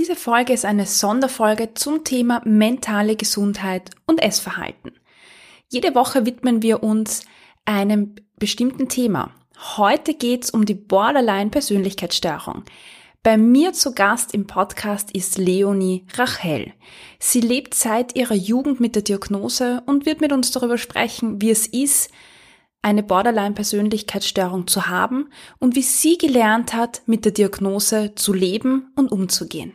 Diese Folge ist eine Sonderfolge zum Thema mentale Gesundheit und Essverhalten. Jede Woche widmen wir uns einem bestimmten Thema. Heute geht's um die Borderline-Persönlichkeitsstörung. Bei mir zu Gast im Podcast ist Leonie Rachel. Sie lebt seit ihrer Jugend mit der Diagnose und wird mit uns darüber sprechen, wie es ist, eine Borderline-Persönlichkeitsstörung zu haben und wie sie gelernt hat, mit der Diagnose zu leben und umzugehen.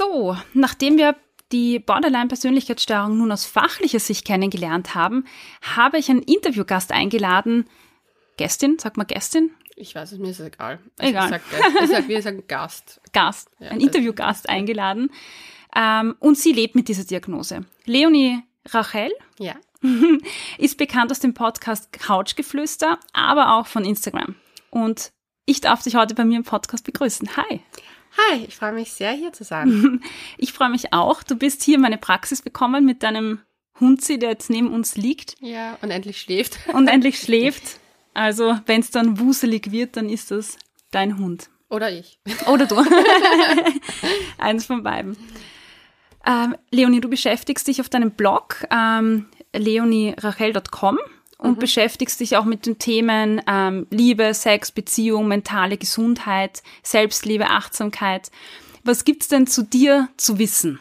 So, nachdem wir die Borderline-Persönlichkeitsstörung nun aus fachlicher Sicht kennengelernt haben, habe ich einen Interviewgast eingeladen. Gästin, sag mal Gästin. Ich weiß es, mir ist es egal. Also egal. Ich sag, ich sag, wir sagen Gast. Gast, Ja, ein also- Interviewgast eingeladen. Ähm, und sie lebt mit dieser Diagnose. Leonie Rachel Ja. ist bekannt aus dem Podcast Couchgeflüster, aber auch von Instagram. Und ich darf dich heute bei mir im Podcast begrüßen. Hi. Hi, ich freue mich sehr, hier zu sein. Ich freue mich auch. Du bist hier in meine Praxis gekommen mit deinem Hunzi, der jetzt neben uns liegt ja, und endlich schläft. und endlich schläft. Also, wenn es dann wuselig wird, dann ist das dein Hund. Oder ich. Oder du. Eins von beiden. Ähm, Leonie, du beschäftigst dich auf deinem Blog ähm, leonierachel.com und beschäftigst dich auch mit den Themen ähm, Liebe, Sex, Beziehung, mentale Gesundheit, Selbstliebe, Achtsamkeit. Was gibt's denn zu dir zu wissen?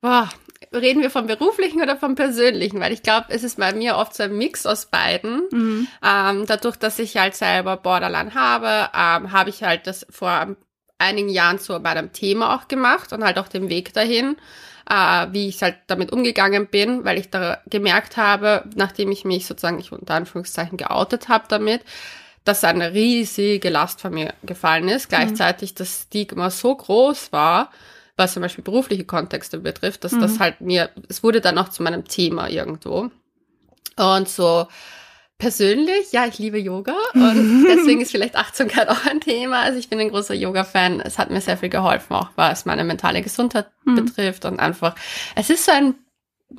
Boah, reden wir vom beruflichen oder vom persönlichen? Weil ich glaube, es ist bei mir oft so ein Mix aus beiden. Ähm, dadurch, dass ich halt selber Borderline habe, ähm, habe ich halt das vor einigen Jahren zu meinem Thema auch gemacht und halt auch den Weg dahin, äh, wie ich halt damit umgegangen bin, weil ich da gemerkt habe, nachdem ich mich sozusagen, ich unter Anführungszeichen geoutet habe damit, dass eine riesige Last von mir gefallen ist. Gleichzeitig das Stigma so groß war, was zum Beispiel berufliche Kontexte betrifft, dass das halt mir, es wurde dann auch zu meinem Thema irgendwo. Und so persönlich, ja, ich liebe Yoga und deswegen ist vielleicht Achtsamkeit auch ein Thema. Also ich bin ein großer Yoga-Fan. Es hat mir sehr viel geholfen, auch was meine mentale Gesundheit betrifft und einfach, es ist so ein,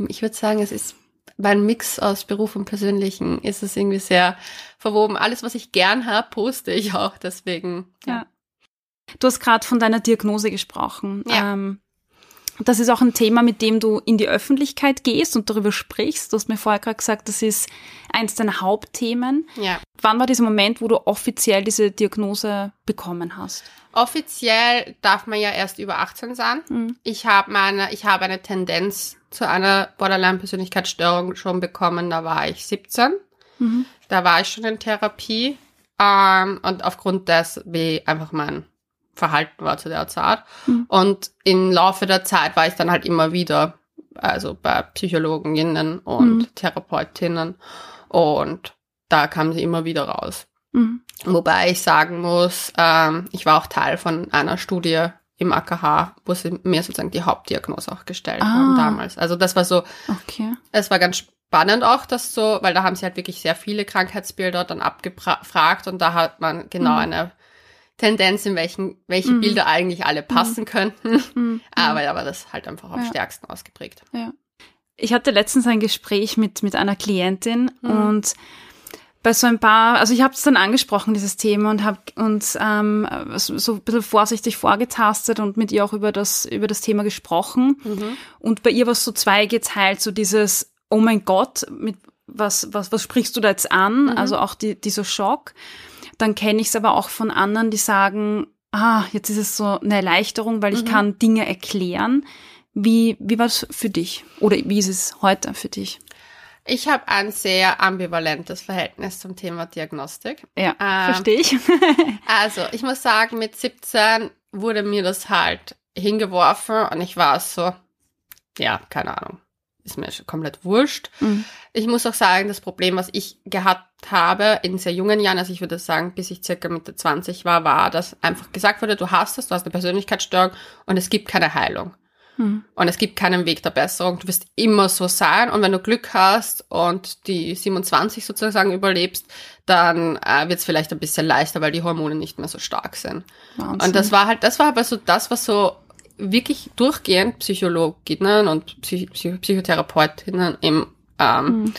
ich würde sagen, es ist mein Mix aus Beruf und Persönlichen ist es irgendwie sehr verwoben. Alles, was ich gern habe, poste ich auch. Deswegen, Ja. Du hast gerade von deiner Diagnose gesprochen. Ja. Ähm, das ist auch ein Thema, mit dem du in die Öffentlichkeit gehst und darüber sprichst. Du hast mir vorher gerade gesagt, das ist eins deiner Hauptthemen. ja. Wann war dieser Moment, wo du offiziell diese Diagnose bekommen hast? Offiziell darf man ja erst über 18 sein. Mhm. Ich habe meine, ich habe eine Tendenz zu einer Borderline-Persönlichkeitsstörung schon bekommen. Da war ich 17. Mhm. Da war ich schon in Therapie. Ähm, und aufgrund des, wie einfach mein Verhalten war zu der Zeit. Mhm. Und im Laufe der Zeit war ich dann halt immer wieder, also bei Psychologinnen und Mhm. Therapeutinnen. Und da kam sie immer wieder raus. Mhm. Wobei ich sagen muss, ähm, ich war auch Teil von einer Studie im AKH, wo sie mir sozusagen die Hauptdiagnose auch gestellt Ah. haben damals. Also das war so, Okay. es war ganz spannend auch, das so, weil da haben sie halt wirklich sehr viele Krankheitsbilder dann abgefragt und da hat man genau Mhm. eine Tendenz, in welchen, welche Mhm. Bilder eigentlich alle passen könnten. Mhm. Aber da war das halt einfach am Ja. stärksten ausgeprägt. Ja. Ich hatte letztens ein Gespräch mit, mit einer Klientin Mhm. und bei so ein paar, also ich habe es dann angesprochen, dieses Thema, und habe uns ähm, so, ein bisschen vorsichtig vorgetastet und mit ihr auch über das, über das Thema gesprochen. Mhm. Und bei ihr war es so zweigeteilt, so dieses, oh mein Gott, mit was, was, was sprichst du da jetzt an? Also auch die, dieser Schock. Dann kenne ich es aber auch von anderen, die sagen, ah, jetzt ist es so eine Erleichterung, weil ich kann Dinge erklären. Wie, wie war es für dich? Oder wie ist es heute für dich? Ich habe ein sehr ambivalentes Verhältnis zum Thema Diagnostik. Ja, Ähm, verstehe ich. Also, ich muss sagen, mit 17 wurde mir das halt hingeworfen und ich war so, ja, keine Ahnung. Ist mir komplett wurscht. Mhm. Ich muss auch sagen, das Problem, was ich gehabt habe in sehr jungen Jahren, also ich würde sagen, bis ich circa Mitte 20 war, war, dass einfach gesagt wurde, du hast es, du hast eine Persönlichkeitsstörung und es gibt keine Heilung. Mhm. Und es gibt keinen Weg der Besserung. Du wirst immer so sein. Und wenn du Glück hast und die 27 sozusagen überlebst, dann äh, wird es vielleicht ein bisschen leichter, weil die Hormone nicht mehr so stark sind. Wahnsinn. Und das war halt, das war aber so das, was so wirklich durchgehend Psychologinnen und Psych Psych Psychotherapeutinnen im ähm, mhm.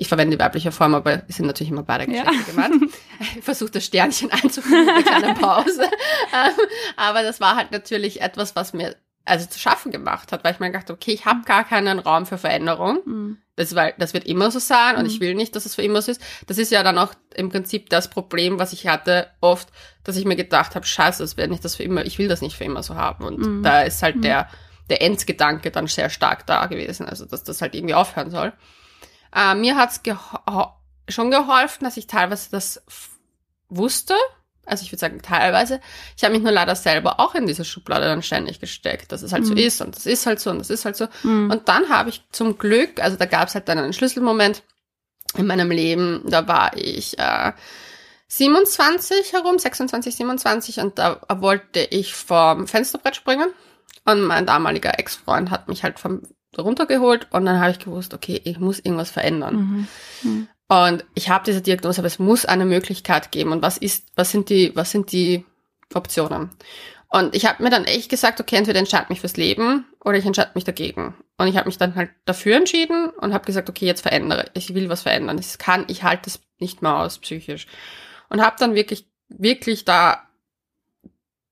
Ich verwende die weibliche Form, aber es sind natürlich immer beide Geschlechter ja. gemeint. Ich versuche das Sternchen einzuführen mit einer Pause. Ähm, aber das war halt natürlich etwas, was mir also zu schaffen gemacht hat, weil ich mir gedacht okay, ich habe gar keinen Raum für Veränderung. Mhm. Das, weil, das wird immer so sein und mhm. ich will nicht, dass es für immer so ist. Das ist ja dann auch im Prinzip das Problem, was ich hatte oft, dass ich mir gedacht habe, scheiße, das wird nicht das für immer, ich will das nicht für immer so haben. Und mhm. da ist halt mhm. der, der Endgedanke dann sehr stark da gewesen, also dass das halt irgendwie aufhören soll. Äh, mir hat's geho schon geholfen, dass ich teilweise das wusste, also ich würde sagen teilweise. Ich habe mich nur leider selber auch in diese Schublade dann ständig gesteckt, dass es halt mhm. so ist und das ist halt so und das ist halt so. Mhm. Und dann habe ich zum Glück, also da gab es halt dann einen Schlüsselmoment in meinem Leben, da war ich äh, 27 herum, 26, 27 und da wollte ich vom Fensterbrett springen und mein damaliger Ex-Freund hat mich halt vom runtergeholt und dann habe ich gewusst, okay, ich muss irgendwas verändern. Mhm. Mhm. Und ich habe diese Diagnose, aber es muss eine Möglichkeit geben. Und was ist, was sind die, was sind die Optionen? Und ich habe mir dann echt gesagt, okay, entweder entscheide mich fürs Leben oder ich entscheide mich dagegen. Und ich habe mich dann halt dafür entschieden und habe gesagt, okay, jetzt verändere. Ich will was verändern. Es kann, ich halte es nicht mehr aus psychisch. Und habe dann wirklich, wirklich da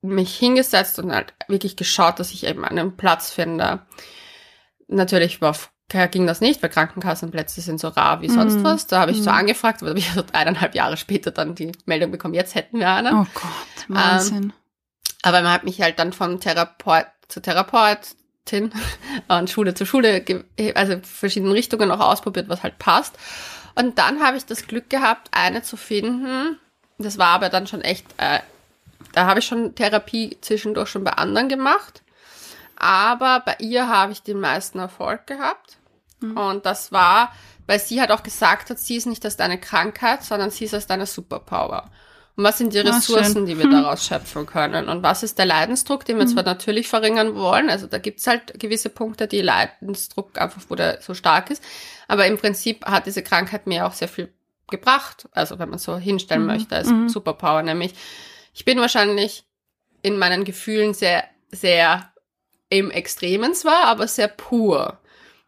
mich hingesetzt und halt wirklich geschaut, dass ich eben einen Platz finde. Natürlich war ging das nicht, weil Krankenkassenplätze sind so rar wie sonst mm. was. Da habe ich mm. so angefragt, aber ich so eineinhalb Jahre später dann die Meldung bekommen, jetzt hätten wir eine. Oh Gott, Wahnsinn. Ähm, aber man hat mich halt dann von Therapeut zu Therapeutin und Schule zu Schule, also verschiedene Richtungen auch ausprobiert, was halt passt. Und dann habe ich das Glück gehabt, eine zu finden. Das war aber dann schon echt, äh, da habe ich schon Therapie zwischendurch schon bei anderen gemacht. Aber bei ihr habe ich den meisten Erfolg gehabt. Mhm. Und das war, weil sie halt auch gesagt hat, sie ist nicht erst eine Krankheit, sondern sie ist erst eine Superpower. Und was sind die ah, Ressourcen, die wir hm. daraus schöpfen können? Und was ist der Leidensdruck, den wir hm. zwar natürlich verringern wollen, also da gibt's halt gewisse Punkte, die Leidensdruck einfach, wo der so stark ist, aber im Prinzip hat diese Krankheit mir auch sehr viel gebracht, also wenn man so hinstellen hm. möchte, als mhm. Superpower, nämlich ich bin wahrscheinlich in meinen Gefühlen sehr, sehr im Extremen zwar, aber sehr pur.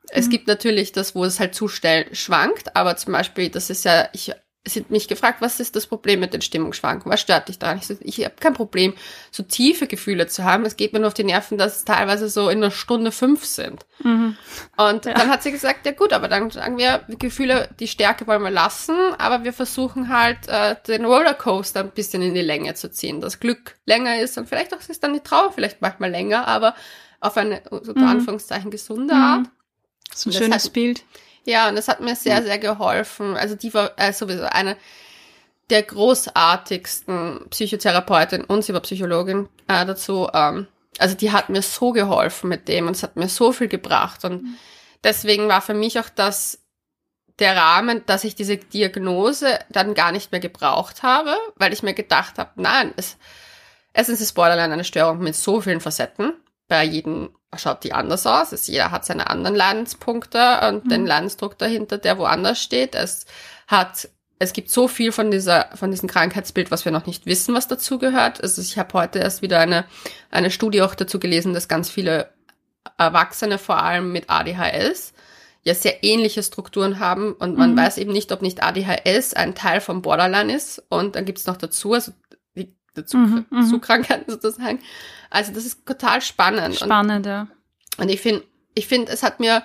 Es mhm. gibt natürlich das, wo es halt zu schnell schwankt, aber zum Beispiel, das ist ja, ich sind mich gefragt, was ist das Problem mit den Stimmungsschwankungen? Was stört dich daran? Ich, so, ich habe kein Problem, so tiefe Gefühle zu haben. Es geht mir nur auf die Nerven, dass es teilweise so in einer Stunde fünf sind. Mhm. Und ja. dann hat sie gesagt, ja gut, aber dann sagen wir, Gefühle, die Stärke wollen wir lassen, aber wir versuchen halt äh, den Rollercoaster ein bisschen in die Länge zu ziehen. Das Glück länger ist und vielleicht auch ist dann die Trauer vielleicht manchmal länger, aber auf eine unter mhm. Anführungszeichen gesunde mhm. Art. So ein schönes hat, Bild. Ja, und das hat mir sehr, sehr geholfen. Also die war äh, sowieso eine der großartigsten Psychotherapeutin und sie war Psychologin äh, dazu. Ähm, also die hat mir so geholfen mit dem und es hat mir so viel gebracht. Und mhm. deswegen war für mich auch das der Rahmen, dass ich diese Diagnose dann gar nicht mehr gebraucht habe, weil ich mir gedacht habe, nein, es, erstens ist Borderline eine Störung mit so vielen Facetten bei jedem schaut die anders aus. Es, jeder hat seine anderen Leidenspunkte und mhm. den Leidensdruck dahinter, der woanders steht. Es hat, es gibt so viel von dieser, von diesem Krankheitsbild, was wir noch nicht wissen, was dazu gehört. Also ich habe heute erst wieder eine, eine Studie auch dazu gelesen, dass ganz viele Erwachsene vor allem mit ADHS ja sehr ähnliche Strukturen haben und man mhm. weiß eben nicht, ob nicht ADHS ein Teil vom Borderline ist und dann gibt's noch dazu, also dazu, mhm, mhm. Krankheiten sozusagen, also das ist total spannend. Spannend, und, ja. Und ich finde, ich finde, es hat mir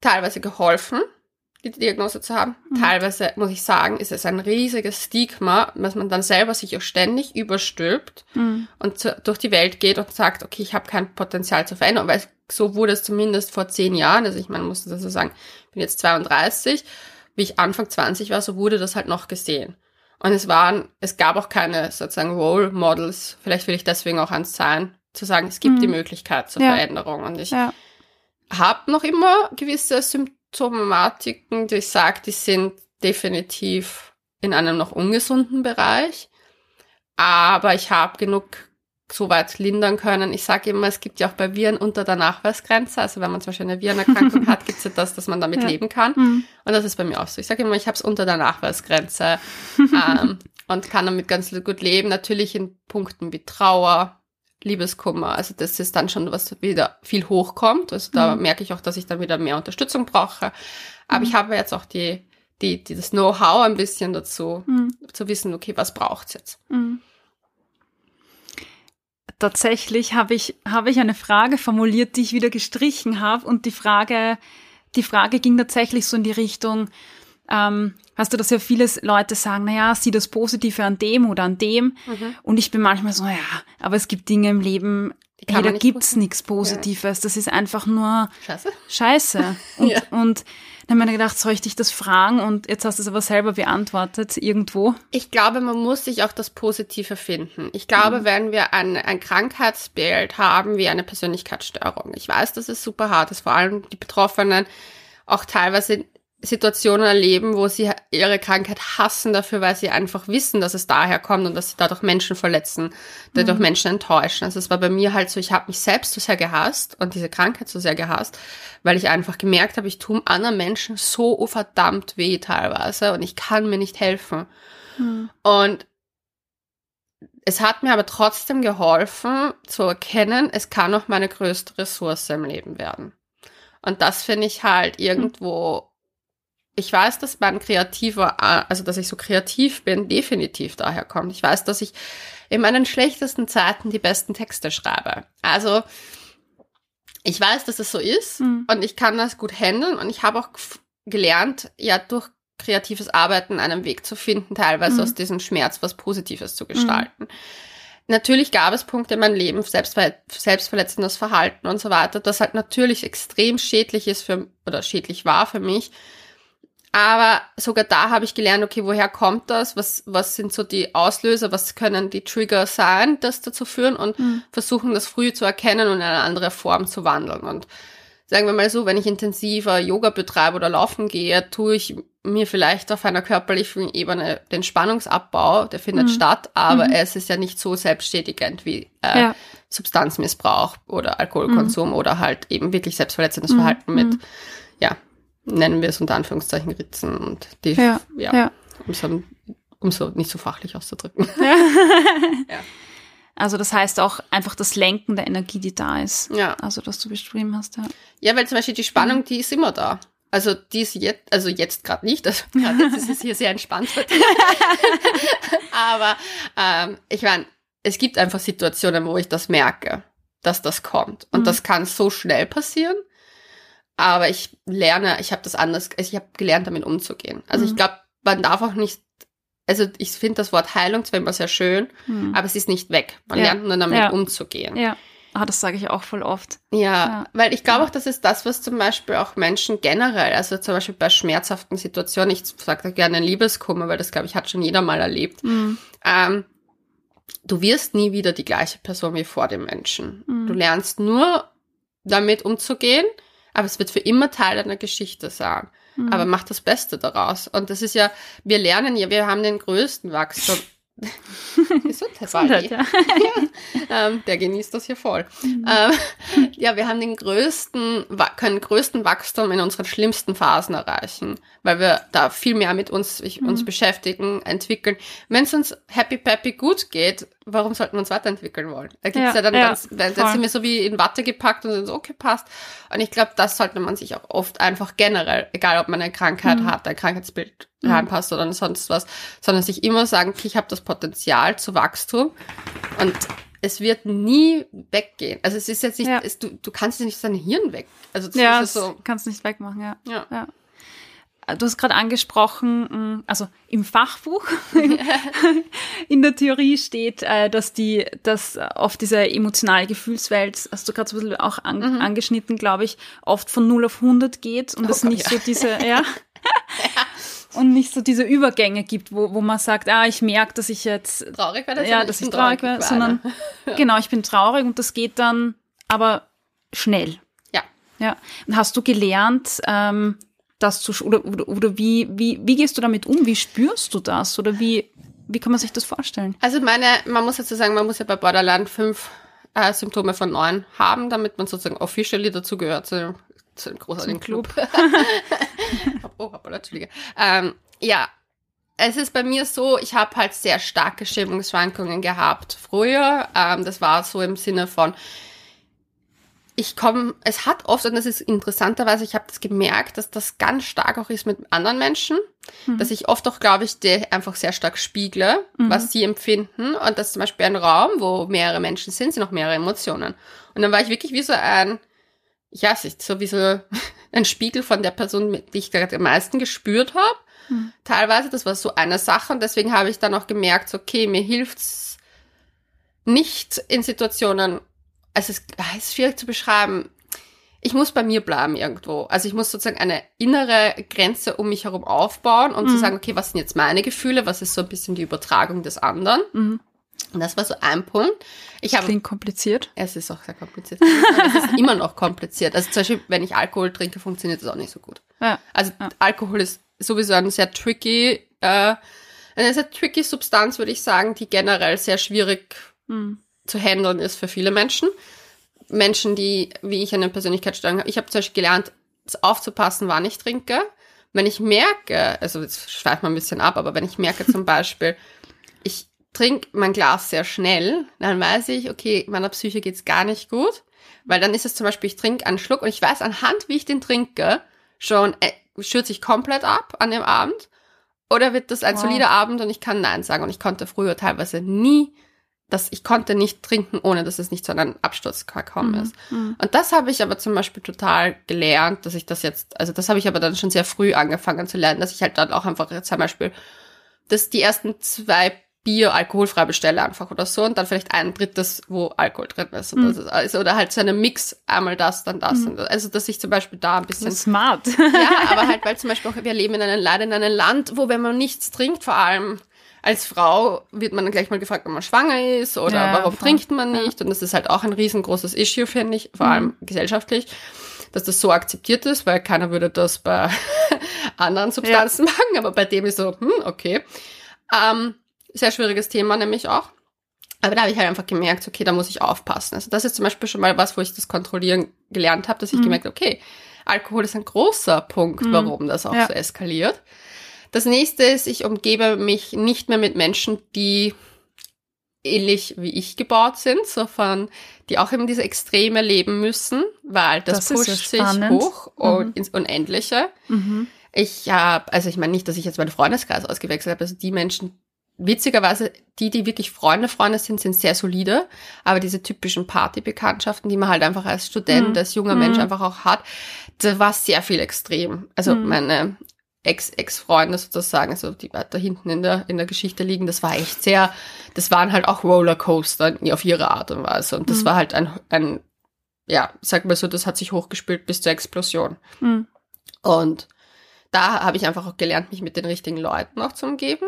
teilweise geholfen, die Diagnose zu haben. Mhm. Teilweise, muss ich sagen, ist es ein riesiges Stigma, dass man dann selber sich auch ständig überstülpt mhm. und zu, durch die Welt geht und sagt, okay, ich habe kein Potenzial zur Veränderung, weil so wurde es zumindest vor zehn Jahren, also ich meine, muss das so sagen, ich bin jetzt 32, wie ich Anfang 20 war, so wurde das halt noch gesehen. Und es waren, es gab auch keine sozusagen Role Models, vielleicht will ich deswegen auch ans Zahlen, zu sagen, es gibt mhm. die Möglichkeit zur ja. Veränderung. Und ich, ja. habe noch immer gewisse Symptomatiken, die ich sage, die sind definitiv in einem noch ungesunden Bereich. Aber ich habe genug so weit lindern können. Ich sage immer, es gibt ja auch bei Viren unter der Nachweisgrenze. Also wenn man zum Beispiel eine Virenerkrankung hat, gibt es ja das, dass man damit ja. leben kann. Mhm. Und das ist bei mir auch so. Ich sage immer, ich habe es unter der Nachweisgrenze ähm, und kann damit ganz gut leben. Natürlich in Punkten wie Trauer, Liebeskummer. Also das ist dann schon was wieder viel hochkommt. Also da mhm. merke ich auch, dass ich dann wieder mehr Unterstützung brauche. Aber mhm. ich habe jetzt auch die, die, die das Know-how ein bisschen dazu, mhm. zu wissen, okay, was braucht's jetzt? Tatsächlich habe ich, habe ich eine Frage formuliert, die ich wieder gestrichen habe. Und die Frage, die Frage ging tatsächlich so in die Richtung, ähm, hast du, dass ja viele Leute sagen, naja, sieh das Positive an dem oder an dem. Mhm. Und ich bin manchmal so, ja, aber es gibt Dinge im Leben, hey, da gibt's nichts Positives. Ja. Das ist einfach nur Scheiße. Scheiße. Und, ja. und dann habe ich mir gedacht, soll ich dich das fragen? Und jetzt hast du es aber selber beantwortet irgendwo. Ich glaube, man muss sich auch das Positive finden. Ich glaube, mhm. wenn wir ein, ein Krankheitsbild haben wie eine Persönlichkeitsstörung, ich weiß, dass es super hart ist, vor allem die Betroffenen auch teilweise Situationen erleben, wo sie ihre Krankheit hassen dafür, weil sie einfach wissen, dass es daher kommt und dass sie dadurch Menschen verletzen, dadurch mhm. Menschen enttäuschen. Also es war bei mir halt so, ich habe mich selbst so sehr gehasst und diese Krankheit so sehr gehasst, weil ich einfach gemerkt habe, ich tue anderen Menschen so verdammt weh teilweise und ich kann mir nicht helfen. Mhm. Und es hat mir aber trotzdem geholfen zu erkennen, es kann auch meine größte Ressource im Leben werden. Und das finde ich halt irgendwo ich weiß, dass mein kreativer, also dass ich so kreativ bin, definitiv daher kommt. Ich weiß, dass ich in meinen schlechtesten Zeiten die besten Texte schreibe. Also ich weiß, dass es so ist mhm. und ich kann das gut handeln und ich habe auch gelernt, ja durch kreatives Arbeiten einen Weg zu finden, teilweise mhm. aus diesem Schmerz was Positives zu gestalten. Mhm. Natürlich gab es Punkte in meinem Leben, selbstver selbstverletzendes Verhalten und so weiter, das halt natürlich extrem schädlich ist für, oder schädlich war für mich, aber sogar da habe ich gelernt, okay, woher kommt das? Was, was sind so die Auslöser? Was können die Trigger sein, das dazu führen? Und mhm. versuchen, das früh zu erkennen und in eine andere Form zu wandeln. Und sagen wir mal so, wenn ich intensiver Yoga betreibe oder laufen gehe, tue ich mir vielleicht auf einer körperlichen Ebene den Spannungsabbau, der findet mhm. statt, aber mhm. es ist ja nicht so selbstständigend wie äh, ja. Substanzmissbrauch oder Alkoholkonsum mhm. oder halt eben wirklich selbstverletzendes mhm. Verhalten mit, mhm. ja, nennen wir es unter Anführungszeichen Ritzen und die, ja, ja, ja. Um, so, um so nicht so fachlich auszudrücken. Ja. ja. Also das heißt auch einfach das Lenken der Energie, die da ist. Ja. Also was du beschrieben hast, ja. Ja, weil zum Beispiel die Spannung, mhm. die ist immer da. Also die ist jetzt, also jetzt gerade nicht, also gerade jetzt ist es hier sehr entspannt. Aber ähm, ich meine, es gibt einfach Situationen, wo ich das merke, dass das kommt. Und mhm. das kann so schnell passieren. Aber ich lerne, ich habe das anders, ich habe gelernt, damit umzugehen. Also mhm. ich glaube, man darf auch nicht, also ich finde das Wort Heilung zwar immer sehr schön, mhm. aber es ist nicht weg. Man ja. lernt nur damit ja. umzugehen. Ja. Ah, das sage ich auch voll oft. Ja, ja. weil ich glaube auch, das ist das, was zum Beispiel auch Menschen generell, also zum Beispiel bei schmerzhaften Situationen, ich sage da gerne Liebeskummer, weil das, glaube ich, hat schon jeder mal erlebt. Mhm. Ähm, du wirst nie wieder die gleiche Person wie vor dem Menschen. Mhm. Du lernst nur damit umzugehen aber es wird für immer Teil deiner Geschichte sein. Mhm. Aber mach das Beste daraus. Und das ist ja, wir lernen ja, wir haben den größten Wachstum. Gesundheit, Gesundheit ja. ja. Ähm, der genießt das hier voll. Mhm. Ähm, ja, wir haben den größten, können größten Wachstum in unseren schlimmsten Phasen erreichen, weil wir da viel mehr mit uns, ich, mhm. uns beschäftigen, entwickeln. Wenn es uns happy peppy gut geht, warum sollten wir uns weiterentwickeln wollen? Da gibt's ja, ja dann ja, ganz, da sind wir so wie in Watte gepackt und sind so, okay, passt. Und ich glaube, das sollte man sich auch oft einfach generell, egal ob man eine Krankheit mhm. hat, ein Krankheitsbild mhm. reinpasst oder sonst was, sondern sich immer sagen, okay, ich habe das Potenzial zu Wachstum und es wird nie weggehen. Also es ist jetzt nicht, ja. es, du, du kannst ja nicht dein Hirn weg. Also das ja, ist so. kannst nicht wegmachen, ja. ja. ja. Du hast gerade angesprochen, mm, also im Fachbuch, in der Theorie steht, äh, dass die, dass oft diese emotionale Gefühlswelt, hast du gerade so ein bisschen auch an, mhm. angeschnitten, glaube ich, oft von 0 auf 100 geht und oh, es nicht ja. so diese, ja. ja. Und nicht so diese Übergänge gibt, wo, wo man sagt, ah, ich merke, dass ich jetzt traurig werde, ja, dass ich traurig werde, sondern genau, ich bin traurig und das geht dann aber schnell. Ja. Ja. Und hast du gelernt, ähm, das zu, oder, oder, oder wie, wie, wie gehst du damit um? Wie spürst du das? Oder wie, wie kann man sich das vorstellen? Also meine, man muss dazu sagen, man muss ja bei Borderline fünf äh, Symptome von neun haben, damit man sozusagen officially dazugehört zu, zu einem großartigen Club. Club. oh, hoppala, Entschuldige. Ähm, ja, es ist bei mir so, ich habe halt sehr starke Stimmungsschwankungen gehabt früher. Ähm, das war so im Sinne von, ich komme, es hat oft, und das ist interessanterweise, ich habe das gemerkt, dass das ganz stark auch ist mit anderen Menschen, mhm. dass ich oft auch, glaube ich, die einfach sehr stark spiegle, mhm. was sie empfinden und dass zum Beispiel ein Raum, wo mehrere Menschen sind, sind auch mehrere Emotionen. Und dann war ich wirklich wie so ein, ich weiß nicht, so wie so ein Spiegel von der Person, die ich gerade am meisten gespürt habe. Mhm. Teilweise, das war so eine Sache und deswegen habe ich dann auch gemerkt, okay, mir hilft's nicht in Situationen, also es ist schwierig zu beschreiben. Ich muss bei mir bleiben irgendwo. Also ich muss sozusagen eine innere Grenze um mich herum aufbauen und mhm. zu sagen, okay, was sind jetzt meine Gefühle? Was ist so ein bisschen die Übertragung des anderen? Mhm. Und das war so ein Punkt. Ich habe klingt kompliziert. Es ist auch sehr kompliziert. es ist immer noch kompliziert. Also zum Beispiel, wenn ich Alkohol trinke, funktioniert das auch nicht so gut. Ja. Also ja. Alkohol ist sowieso ein sehr tricky, äh, eine sehr tricky Substanz, würde ich sagen, die generell sehr schwierig mhm zu handeln ist für viele Menschen. Menschen, die, wie ich, eine Persönlichkeitsstörung habe. Ich habe zum Beispiel gelernt, aufzupassen, wann ich trinke. Wenn ich merke, also jetzt schweift man ein bisschen ab, aber wenn ich merke zum Beispiel, ich trinke mein Glas sehr schnell, dann weiß ich, okay, meiner Psyche geht's gar nicht gut. Weil dann ist es zum Beispiel, ich trinke einen Schluck und ich weiß anhand, wie ich den trinke, schon äh, schürze ich komplett ab an dem Abend. Oder wird das ein wow. solider Abend und ich kann Nein sagen. Und ich konnte früher teilweise nie dass ich konnte nicht trinken, ohne dass es nicht zu einem Absturz gekommen mhm. ist. Mhm. Und das habe ich aber zum Beispiel total gelernt, dass ich das jetzt, also das habe ich aber dann schon sehr früh angefangen zu lernen, dass ich halt dann auch einfach zum Beispiel, dass die ersten zwei Bier alkoholfrei bestelle einfach oder so und dann vielleicht ein drittes, wo Alkohol drin ist. Oder, mhm. also, oder halt so eine Mix, einmal das, dann das. Mhm. Also dass ich zum Beispiel da ein bisschen... Smart. ja, aber halt, weil zum Beispiel auch, wir leben in einem, leider in einem Land, wo wenn man nichts trinkt, vor allem als Frau wird man dann gleich mal gefragt, ob man schwanger ist oder ja, warum voll. trinkt man nicht. Und das ist halt auch ein riesengroßes Issue, finde ich, vor allem mhm. gesellschaftlich, dass das so akzeptiert ist, weil keiner würde das bei anderen Substanzen ja. machen, aber bei dem ist so, hm, okay. Ähm, sehr schwieriges Thema nämlich auch. Aber da habe ich halt einfach gemerkt, okay, da muss ich aufpassen. Also das ist zum Beispiel schon mal was, wo ich das Kontrollieren gelernt habe, dass ich mhm. gemerkt okay, Alkohol ist ein großer Punkt, mhm. warum das auch ja. so eskaliert. Das nächste ist, ich umgebe mich nicht mehr mit Menschen, die ähnlich wie ich gebaut sind, so von, die auch eben diese Extreme leben müssen, weil das, das pusht sich hoch mhm. und ins Unendliche. Mhm. Ich habe, also ich meine nicht, dass ich jetzt meinen Freundeskreis ausgewechselt habe, also die Menschen, witzigerweise, die, die wirklich Freunde, Freunde sind, sind sehr solide, aber diese typischen Partybekanntschaften, die man halt einfach als Student, mhm. als junger Mensch mhm. einfach auch hat, da war sehr viel extrem. Also mhm. meine Ex-Ex-Freunde sozusagen, also die da hinten in der, in der Geschichte liegen, das war echt sehr, das waren halt auch Rollercoaster auf ihre Art und Weise. Und das mhm. war halt ein, ein, ja, sag mal so, das hat sich hochgespült bis zur Explosion. Mhm. Und da habe ich einfach auch gelernt, mich mit den richtigen Leuten auch zu umgeben.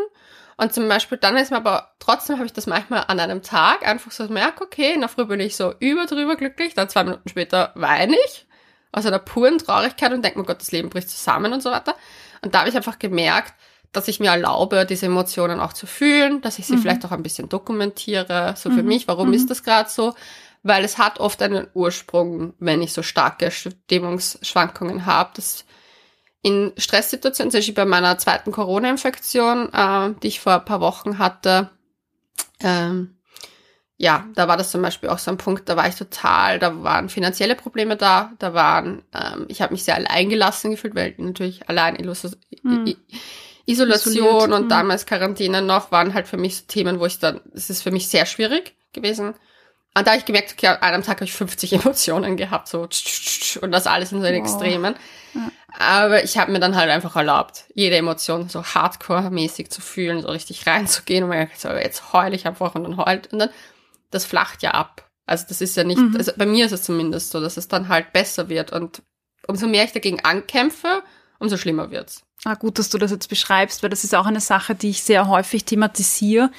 Und zum Beispiel, dann ist mir aber, trotzdem habe ich das manchmal an einem Tag einfach so merke, okay, in der Früh bin ich so über drüber glücklich, dann zwei Minuten später weine ich aus einer puren Traurigkeit und denke mir, Gott, das Leben bricht zusammen und so weiter. Und da habe ich einfach gemerkt, dass ich mir erlaube, diese Emotionen auch zu fühlen, dass ich sie mhm. vielleicht auch ein bisschen dokumentiere, so für mhm. mich, warum mhm. ist das gerade so? Weil es hat oft einen Ursprung, wenn ich so starke Stimmungsschwankungen habe. Das in Stresssituationen, zum Beispiel bei meiner zweiten Corona-Infektion, äh, die ich vor ein paar Wochen hatte, ähm, ja, da war das zum Beispiel auch so ein Punkt, da war ich total, da waren finanzielle Probleme da, da waren, ähm, ich habe mich sehr allein gelassen gefühlt, weil natürlich allein Illus hm. Isolation Isoliert. und hm. damals Quarantäne noch waren halt für mich so Themen, wo ich dann, es ist für mich sehr schwierig gewesen. Und da habe ich gemerkt, okay, an einem Tag habe ich 50 Emotionen gehabt, so und das alles in so wow. Extremen. Ja. Aber ich habe mir dann halt einfach erlaubt, jede Emotion so hardcore-mäßig zu fühlen, so richtig reinzugehen und mir so, jetzt heul ich einfach und dann heult und dann das flacht ja ab. Also das ist ja nicht, mhm. also bei mir ist es zumindest so, dass es dann halt besser wird und umso mehr ich dagegen ankämpfe, umso schlimmer wird's. Ah, gut, dass du das jetzt beschreibst, weil das ist auch eine Sache, die ich sehr häufig thematisiere,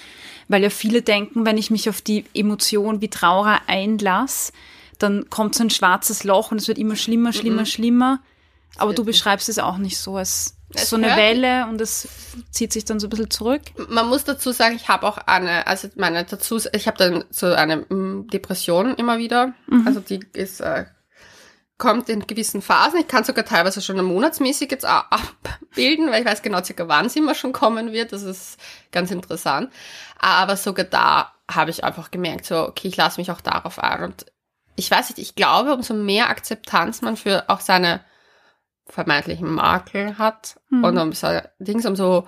weil ja viele denken, wenn ich mich auf die Emotion wie Trauer einlasse, dann kommt so ein schwarzes Loch und es wird immer schlimmer, schlimmer, Mhm. schlimmer. Aber du nicht. beschreibst es auch nicht so als Es so eine hört- Welle und es zieht sich dann so ein bisschen zurück. Man muss dazu sagen, ich habe auch eine, also meine dazu, ich habe dann so eine Depression immer wieder. Mhm. Also die ist äh, kommt in gewissen Phasen. Ich kann sogar teilweise schon monatsmäßig jetzt abbilden, weil ich weiß genau circa wann sie immer schon kommen wird. Das ist ganz interessant. Aber sogar da habe ich einfach gemerkt, so okay, ich lasse mich auch darauf ein. Und ich weiß nicht, ich glaube, umso mehr Akzeptanz man für auch seine vermeintlichen Makel hat Mhm. und um so Dings, umso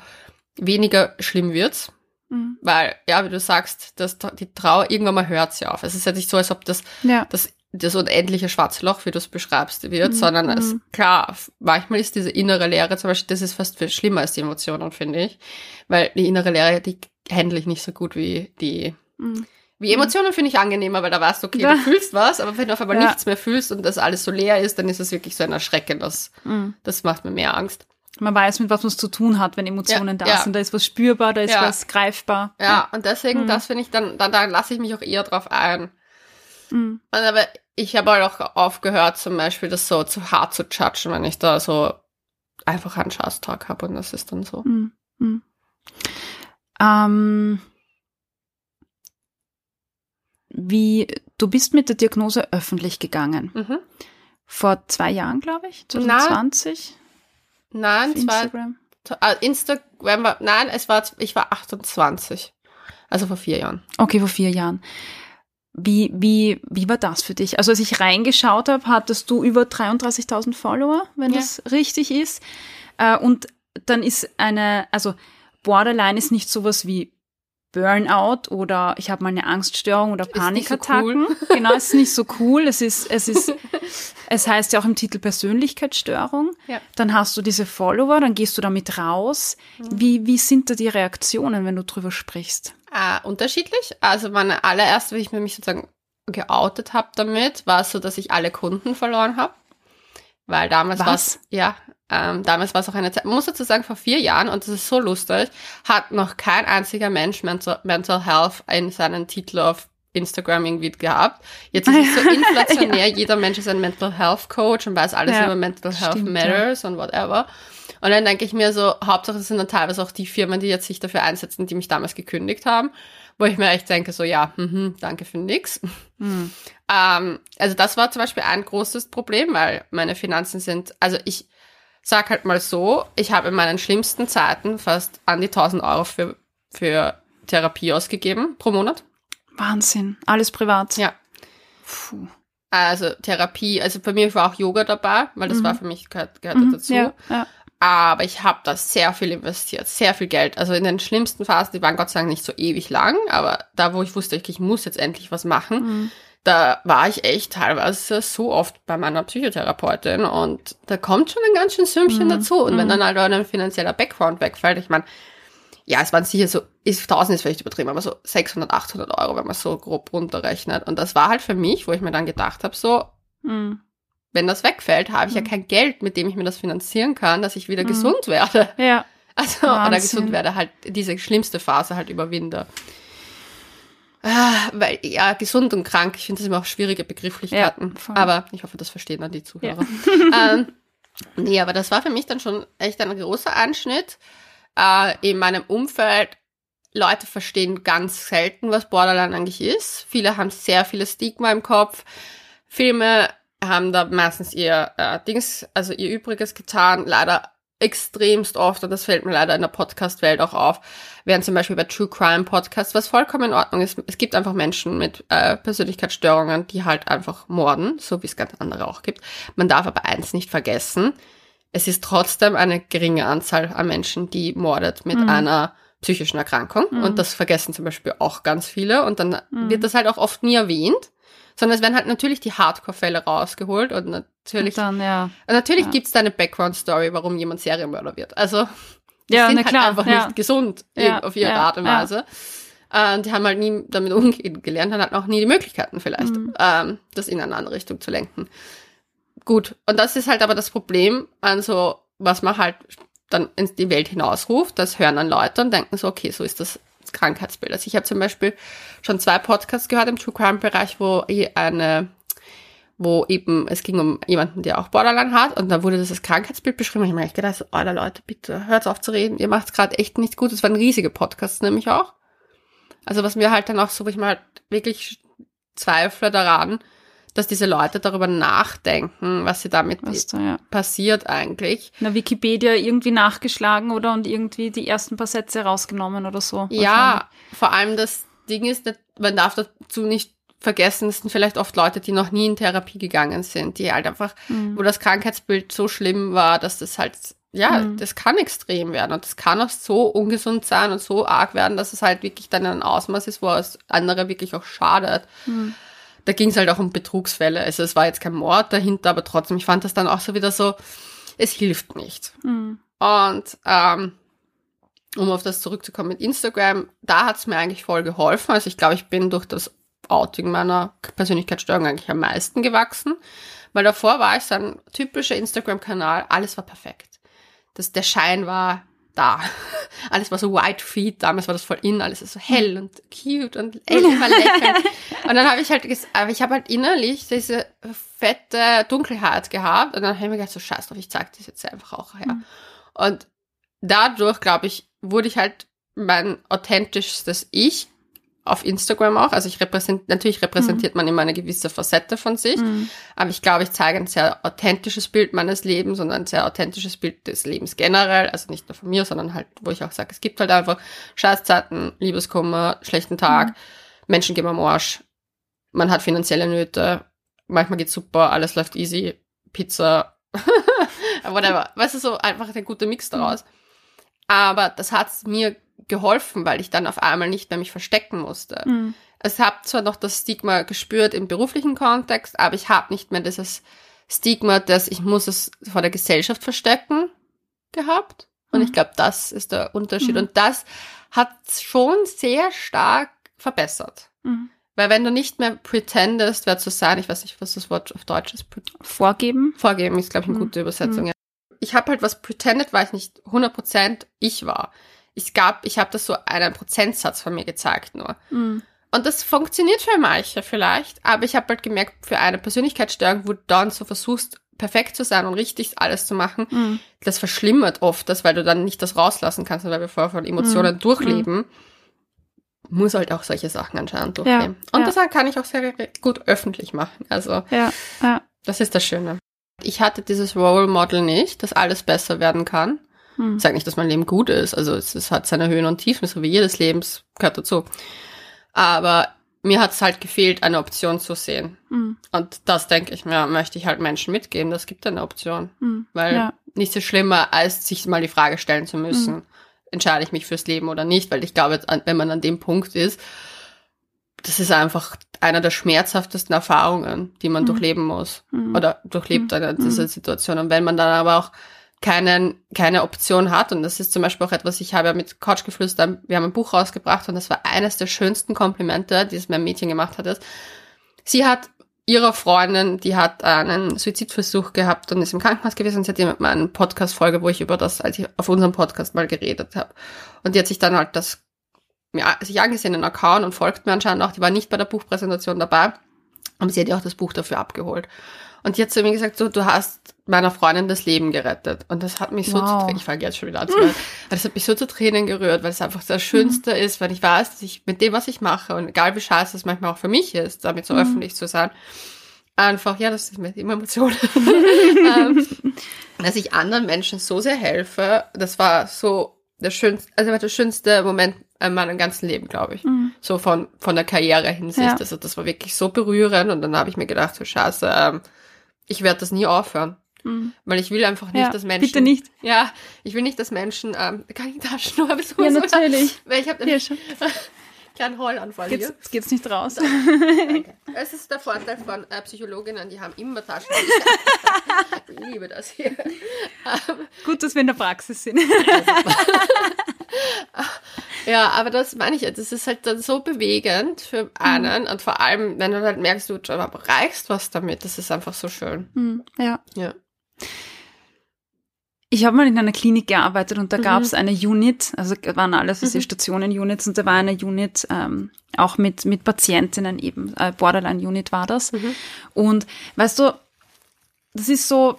weniger schlimm wird's. Mhm. Weil, ja, wie du sagst, das, die Trauer, irgendwann mal hört sie auf. Es ist ja nicht so, als ob das, Ja. das, das unendliche schwarze Loch, wie du es beschreibst, wird, Mhm. sondern es, Mhm. klar, manchmal ist diese innere Leere zum Beispiel, das ist fast viel schlimmer als die Emotionen, finde ich. Weil die innere Leere, die handle ich nicht so gut wie die, Mhm. Wie Emotionen finde ich angenehmer, weil da weißt du, okay, Ja. du fühlst was, aber wenn du auf einmal Ja. nichts mehr fühlst und das alles so leer ist, dann ist es wirklich so ein Erschrecken, das, Mhm. das macht mir mehr Angst. Man weiß, mit was man es zu tun hat, wenn Emotionen Ja, da sind. Da ist was spürbar, da ist was greifbar. Ja, und deswegen, Mhm. das finde ich dann, dann, dann lasse ich mich auch eher drauf ein. Mhm. Aber ich habe halt auch aufgehört, zum Beispiel das so zu hart zu judgen, wenn ich da so einfach einen Scheißtag habe und das ist dann so. Mhm. Mhm. Ähm, wie, du bist mit der Diagnose öffentlich gegangen. Mhm. Vor zwei Jahren, glaube ich, 2020. Nein, auf es war, Instagram. äh, Instagram war, nein, es war, ich war 28. Also vor vier Jahren. Okay, vor vier Jahren. Wie, wie, wie war das für dich? Also als ich reingeschaut habe, hattest du über 33.000 Follower, wenn Ja. das richtig ist. Äh, und dann ist eine, also Borderline ist nicht sowas wie Burnout oder ich habe mal eine Angststörung oder nicht so Panikattacken. Genau, ist nicht so cool. Es ist, es ist, es heißt ja auch im Titel Persönlichkeitsstörung. Ja. Dann hast du diese Follower, dann gehst du damit raus. Mhm. Wie, wie sind da die Reaktionen, wenn du drüber sprichst? Äh, unterschiedlich. Also meine allererste, wie ich mich sozusagen geoutet habe damit, war es so, dass ich alle Kunden verloren habe. Weil damals Was? war es, ja, ähm, damals war es auch eine Zeit, man muss dazu sagen, vor vier Jahren, und das ist so lustig, hat noch kein einziger Mensch Mental, Mental Health in seinen Titel auf Instagram irgendwie gehabt. Jetzt ist es so inflationär, jeder Mensch ist ein Mental Health Coach und weiß alles Ja, über Mental Health stimmt, ja. Matters und whatever. Und dann denke ich mir so, Hauptsache das sind dann teilweise auch die Firmen, die jetzt sich dafür einsetzen, die mich damals gekündigt haben, wo ich mir echt denke, so ja, mhm, danke für nix. Hm. Ähm, also das war zum Beispiel ein großes Problem, weil meine Finanzen sind, also ich sag halt mal so, ich habe in meinen schlimmsten Zeiten fast an die 1000 Euro für, für Therapie ausgegeben pro Monat. Wahnsinn. Alles privat. Ja. Puh. Also Therapie, also bei mir war auch Yoga dabei, weil das Mhm. war für mich gehört, gehört Mhm, dazu. Ja, ja. Aber ich habe da sehr viel investiert, sehr viel Geld. Also in den schlimmsten Phasen, die waren Gott sei Dank nicht so ewig lang, aber da, wo ich wusste, ich muss jetzt endlich was machen, Mhm. Da war ich echt teilweise so oft bei meiner Psychotherapeutin und da kommt schon ein ganz schön Sümmchen Mhm. dazu. Und wenn Mhm. dann halt ein finanzieller Background wegfällt, ich meine, ja, es waren sicher so, ist, 1000 ist vielleicht übertrieben, aber so 600, 800 Euro, wenn man so grob runterrechnet. Und das war halt für mich, wo ich mir dann gedacht habe, so, Mhm. wenn das wegfällt, habe ich ja Mhm. kein Geld, mit dem ich mir das finanzieren kann, dass ich wieder Mhm. gesund werde. Ja. Also, oder Wahnsinn. gesund werde, halt diese schlimmste Phase halt überwinde. Ah, Weil, ja, gesund und krank, ich finde das immer auch schwierige Begrifflichkeiten. Ja, aber ich hoffe, das verstehen dann die Zuhörer. ähm, nee, aber das war für mich dann schon echt ein großer Einschnitt. Äh, in meinem Umfeld, Leute verstehen ganz selten, was Borderline eigentlich ist. Viele haben sehr viele Stigma im Kopf. Filme haben da meistens ihr äh, Dings, also ihr Übriges getan. Leider extremst oft, und das fällt mir leider in der Podcast-Welt auch auf, während zum Beispiel bei True Crime Podcasts, was vollkommen in Ordnung ist. Es gibt einfach Menschen mit äh, Persönlichkeitsstörungen, die halt einfach morden, so wie es ganz andere auch gibt. Man darf aber eins nicht vergessen, es ist trotzdem eine geringe Anzahl an Menschen, die mordet mit Mhm. einer psychischen Erkrankung. Mhm. Und das vergessen zum Beispiel auch ganz viele. Und dann Mhm. wird das halt auch oft nie erwähnt. Sondern es werden halt natürlich die Hardcore-Fälle rausgeholt und natürlich Und dann, ja. und natürlich Ja. gibt's da eine Background-Story, warum jemand Serienmörder wird. Also, die Ja, sind halt klar, einfach ja. nicht gesund Ja, auf ihre Art und. Weise. Äh, Und die haben halt nie damit umgehen gelernt und hatten auch nie die Möglichkeiten vielleicht, Mhm. ähm, das in eine andere Richtung zu lenken. Gut, und das ist halt aber das Problem an so, was man halt dann in die Welt hinausruft, das hören dann Leute und denken so, okay, so ist das Krankheitsbild. Also ich habe zum Beispiel schon zwei Podcasts gehört im True Crime Bereich, wo eine wo eben, es ging um jemanden, der auch Borderline hat und da wurde das als Krankheitsbild beschrieben ich habe mir echt gedacht, so, oh, Leute, bitte, hört auf zu reden, ihr macht gerade echt nichts Gutes. Es waren riesige Podcasts nämlich auch. Also was mir halt dann auch so, wo ich mal halt wirklich zweifle daran, dass diese Leute darüber nachdenken, was sie damit da, ja. passiert eigentlich. Na, Wikipedia irgendwie nachgeschlagen oder und irgendwie die ersten paar Sätze rausgenommen oder so. Ja, vor allem das Ding ist, man darf dazu nicht vergessen, es sind vielleicht oft Leute, die noch nie in Therapie gegangen sind, die halt einfach, mhm. wo das Krankheitsbild so schlimm war, dass das halt, ja, mhm. das kann extrem werden und das kann auch so ungesund sein und so arg werden, dass es halt wirklich dann ein Ausmaß ist, wo es andere wirklich auch schadet. Mhm. Da ging es halt auch um Betrugsfälle. Also es war jetzt kein Mord dahinter, aber trotzdem, ich fand das dann auch so wieder so, es hilft nicht. Mhm. Und ähm, um auf das zurückzukommen mit Instagram, da hat es mir eigentlich voll geholfen. Also ich glaube, ich bin durch das Outing meiner Persönlichkeitsstörung eigentlich am meisten gewachsen. Weil davor war ich so ein typischer Instagram-Kanal, alles war perfekt. Das, der Schein war da. Alles war so white feet, damals war das voll in, alles ist so hell und cute und immer lecker. und dann habe ich halt, aber ich habe halt innerlich diese fette Dunkelheit gehabt und dann habe ich mir gedacht, so scheiß drauf, ich zeig das jetzt einfach auch her. Mhm. Und dadurch, glaube ich, wurde ich halt mein authentischstes Ich auf Instagram auch. Also ich repräsent, natürlich repräsentiert mhm. man immer eine gewisse Facette von sich, mhm. aber ich glaube, ich zeige ein sehr authentisches Bild meines Lebens und ein sehr authentisches Bild des Lebens generell. Also nicht nur von mir, sondern halt, wo ich auch sage, es gibt halt einfach Scheißzeiten, Liebeskummer, schlechten Tag, mhm. Menschen gehen am Arsch, man hat finanzielle Nöte, manchmal geht's super, alles läuft easy, Pizza, whatever. Weißt du, so einfach ein guter Mix daraus. Aber das hat's mir geholfen, weil ich dann auf einmal nicht mehr mich verstecken musste. Mhm. Es habe zwar noch das Stigma gespürt im beruflichen Kontext, aber ich habe nicht mehr dieses Stigma, dass ich muss es vor der Gesellschaft verstecken gehabt. Und mhm. ich glaube, das ist der Unterschied. Mhm. Und das hat schon sehr stark verbessert. Mhm. Weil wenn du nicht mehr pretendest, wer zu sein, ich weiß nicht, was das Wort auf Deutsch ist. Vorgeben? Vorgeben ist, glaube ich, eine mhm. gute Übersetzung. Mhm. Ja. Ich habe halt was pretended, weil ich nicht 100% ich war ich gab, ich habe das so einen Prozentsatz von mir gezeigt nur. Mhm. Und das funktioniert für manche vielleicht, aber ich habe halt gemerkt, für eine Persönlichkeitsstörung, wo du dann so versuchst, perfekt zu sein und richtig alles zu machen, mhm. das verschlimmert oft das, weil du dann nicht das rauslassen kannst, weil wir vorher von Emotionen mhm. durchleben, muss halt auch solche Sachen anscheinend durchleben. Ja, und ja. das kann ich auch sehr gut öffentlich machen. Also ja, ja. das ist das Schöne. Ich hatte dieses Role Model nicht, dass alles besser werden kann. Hm. Ich sage nicht, dass mein Leben gut ist. Also es, es hat seine Höhen und Tiefen, so wie jedes Lebens gehört dazu. Aber mir hat es halt gefehlt, eine Option zu sehen. Mhm. Und das denke ich mir, möchte ich halt Menschen mitgeben. Das gibt eine Option. Mhm. Weil ja. nichts ist schlimmer, als sich mal die Frage stellen zu müssen, mhm. entscheide ich mich fürs Leben oder nicht. Weil ich glaube, wenn man an dem Punkt ist, das ist einfach einer der schmerzhaftesten Erfahrungen, die man durchleben muss. Oder durchlebt eine diese Situation. Und wenn man dann aber auch keinen, keine Option hat. Und das ist zum Beispiel auch etwas, ich habe ja mit Couchgeflüster, wir haben ein Buch rausgebracht und das war eines der schönsten Komplimente, die es mir ein Mädchen gemacht hat. Ist, sie hat ihrer Freundin, die hat einen Suizidversuch gehabt und ist im Krankenhaus gewesen und sie hat mit meiner Podcast-Folge, wo ich über das, als ich auf unserem Podcast mal geredet habe. Und die hat sich dann halt das mir sich angesehen, den Account und folgt mir anscheinend auch, die war nicht bei der Buchpräsentation dabei, aber sie hat ja auch das Buch dafür abgeholt. Und jetzt hat zu mir gesagt, so, du hast meiner Freundin das Leben gerettet. Und das hat mich so wow. zu Tränen, ich fange jetzt schon wieder an zu das hat mich so zu Tränen gerührt, weil es einfach das Schönste mhm. ist, wenn ich weiß, dass ich mit dem, was ich mache, und egal wie scheiße es manchmal auch für mich ist, damit so mhm. öffentlich zu sein, einfach, ja, das ist mit Emotionen, ähm, dass ich anderen Menschen so sehr helfe, das war so der schönste, also der schönste Moment in meinem ganzen Leben, glaube ich. Mhm. So von, von der Karriere Hinsicht. Ja. Also das war wirklich so berührend und dann habe ich mir gedacht, so scheiße, ähm, ich werde das nie aufhören. Mhm. Weil ich will einfach nicht, ja, dass Menschen. Bitte nicht. Ja, ich will nicht, dass Menschen. Ähm, kann ich Taschennuhr haben? Ja, natürlich. Weil ich habe ja, schon. kleinen Heulanfall geht's, hier. Jetzt geht's nicht raus. Danke. Es ist der Vorteil von äh, Psychologinnen, die haben immer Taschen. ich liebe das hier. Gut, dass wir in der Praxis sind. ja, aber das meine ich ja, das ist halt dann so bewegend für einen mhm. und vor allem, wenn du halt merkst, du erreichst was damit, das ist einfach so schön. Mhm. Ja. Ja. Ich habe mal in einer Klinik gearbeitet und da mhm. gab es eine Unit, also waren alles diese mhm. Stationen-Units und da war eine Unit ähm, auch mit, mit Patientinnen eben, äh, Borderline-Unit war das. Mhm. Und weißt du, das ist so,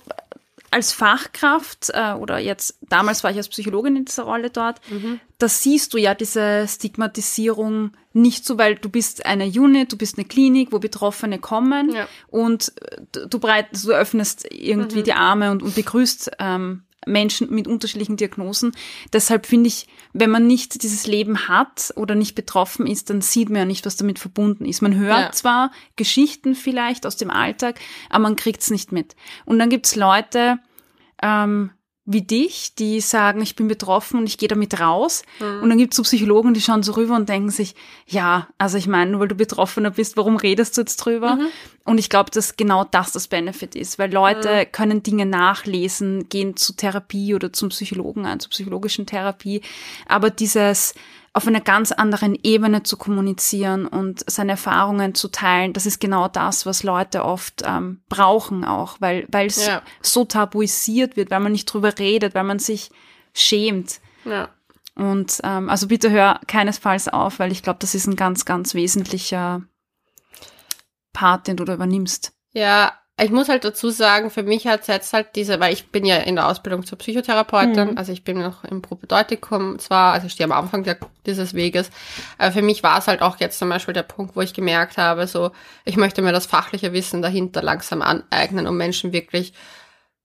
als Fachkraft äh, oder jetzt, damals war ich als Psychologin in dieser Rolle dort, mhm. da siehst du ja diese Stigmatisierung nicht so, weil du bist eine Unit, du bist eine Klinik, wo Betroffene kommen ja. und du, breit, du öffnest irgendwie mhm. die Arme und, und begrüßt ähm, Menschen mit unterschiedlichen Diagnosen. Deshalb finde ich, wenn man nicht dieses Leben hat oder nicht betroffen ist, dann sieht man ja nicht, was damit verbunden ist. Man hört ja. zwar Geschichten vielleicht aus dem Alltag, aber man kriegt es nicht mit. Und dann gibt's Leute, ähm, wie dich, die sagen, ich bin betroffen und ich gehe damit raus. Mhm. Und dann gibt es so Psychologen, die schauen so rüber und denken sich, ja, also ich meine, nur weil du Betroffener bist, warum redest du jetzt drüber? Mhm. Und ich glaube, dass genau das das Benefit ist, weil Leute mhm. können Dinge nachlesen, gehen zu Therapie oder zum Psychologen ein, zur psychologischen Therapie. Aber dieses, auf einer ganz anderen Ebene zu kommunizieren und seine Erfahrungen zu teilen, das ist genau das, was Leute oft ähm, brauchen auch, weil weil es ja. so tabuisiert wird, weil man nicht drüber redet, weil man sich schämt. Ja. Und ähm, also bitte hör keinesfalls auf, weil ich glaube, das ist ein ganz, ganz wesentlicher Part, den du da übernimmst. Ja, ich muss halt dazu sagen, für mich hat jetzt halt diese, weil ich bin ja in der Ausbildung zur Psychotherapeutin, mhm. also ich bin noch im Propedeutikum zwar, also ich stehe am Anfang der, dieses Weges, aber für mich war es halt auch jetzt zum Beispiel der Punkt, wo ich gemerkt habe, so, ich möchte mir das fachliche Wissen dahinter langsam aneignen, um Menschen wirklich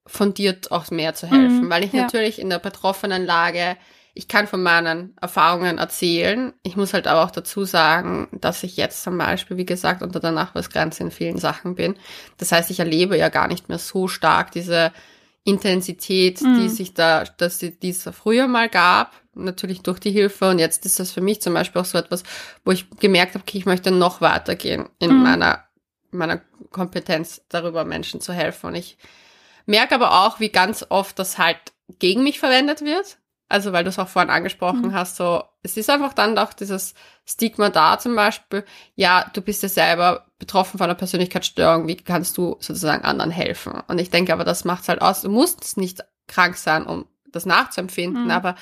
fundiert auch mehr zu helfen, mhm, weil ich ja. natürlich in der betroffenen Lage ich kann von meinen Erfahrungen erzählen. Ich muss halt aber auch dazu sagen, dass ich jetzt zum Beispiel, wie gesagt, unter der Nachweisgrenze in vielen Sachen bin. Das heißt, ich erlebe ja gar nicht mehr so stark diese Intensität, mhm. die sich da, dass die, die es früher mal gab, natürlich durch die Hilfe. Und jetzt ist das für mich zum Beispiel auch so etwas, wo ich gemerkt habe, okay, ich möchte noch weitergehen in mhm. meiner, meiner Kompetenz darüber, Menschen zu helfen. Und ich merke aber auch, wie ganz oft das halt gegen mich verwendet wird. Also weil du es auch vorhin angesprochen mhm. hast, so es ist einfach dann doch dieses Stigma da zum Beispiel, ja, du bist ja selber betroffen von einer Persönlichkeitsstörung, wie kannst du sozusagen anderen helfen? Und ich denke aber, das macht es halt aus, du musst nicht krank sein, um das nachzuempfinden, mhm. aber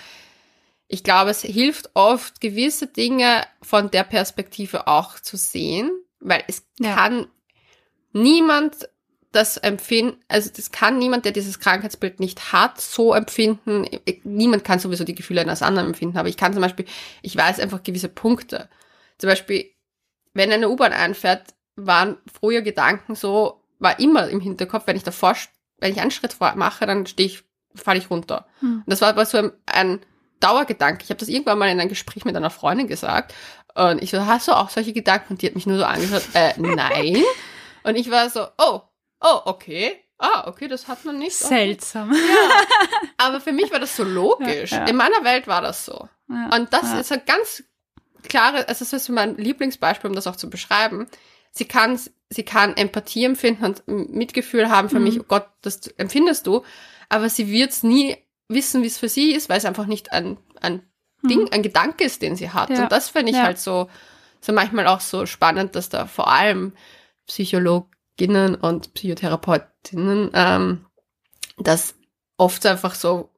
ich glaube, es hilft oft, gewisse Dinge von der Perspektive auch zu sehen, weil es ja. kann niemand das empfinden, also das kann niemand, der dieses Krankheitsbild nicht hat, so empfinden. Niemand kann sowieso die Gefühle eines anderen empfinden, aber ich kann zum Beispiel, ich weiß einfach gewisse Punkte. Zum Beispiel, wenn eine U-Bahn einfährt, waren früher Gedanken so, war immer im Hinterkopf, wenn ich davor, wenn ich einen Schritt mache, dann stehe ich, falle ich runter. Hm. Und das war aber so ein, ein Dauergedanke. Ich habe das irgendwann mal in einem Gespräch mit einer Freundin gesagt. Und ich so, hast du auch solche Gedanken? Und die hat mich nur so angeschaut, äh, nein. Und ich war so, oh, oh, okay. Ah, okay, das hat man nicht. Seltsam. Ja, aber für mich war das so logisch. Ja, ja. In meiner Welt war das so. Und das ist ein ganz klare, also das ist mein Lieblingsbeispiel, um das auch zu beschreiben. Sie kann, sie kann Empathie empfinden und Mitgefühl haben für mhm. mich. Oh Gott, das empfindest du. Aber sie wird es nie wissen, wie es für sie ist, weil es einfach nicht ein, ein mhm. Ding, ein Gedanke ist, den sie hat. Und das finde ich halt so, so manchmal auch so spannend, dass da vor allem Psycholog Psychologinnen und Psychotherapeutinnen, ähm, dass oft einfach so,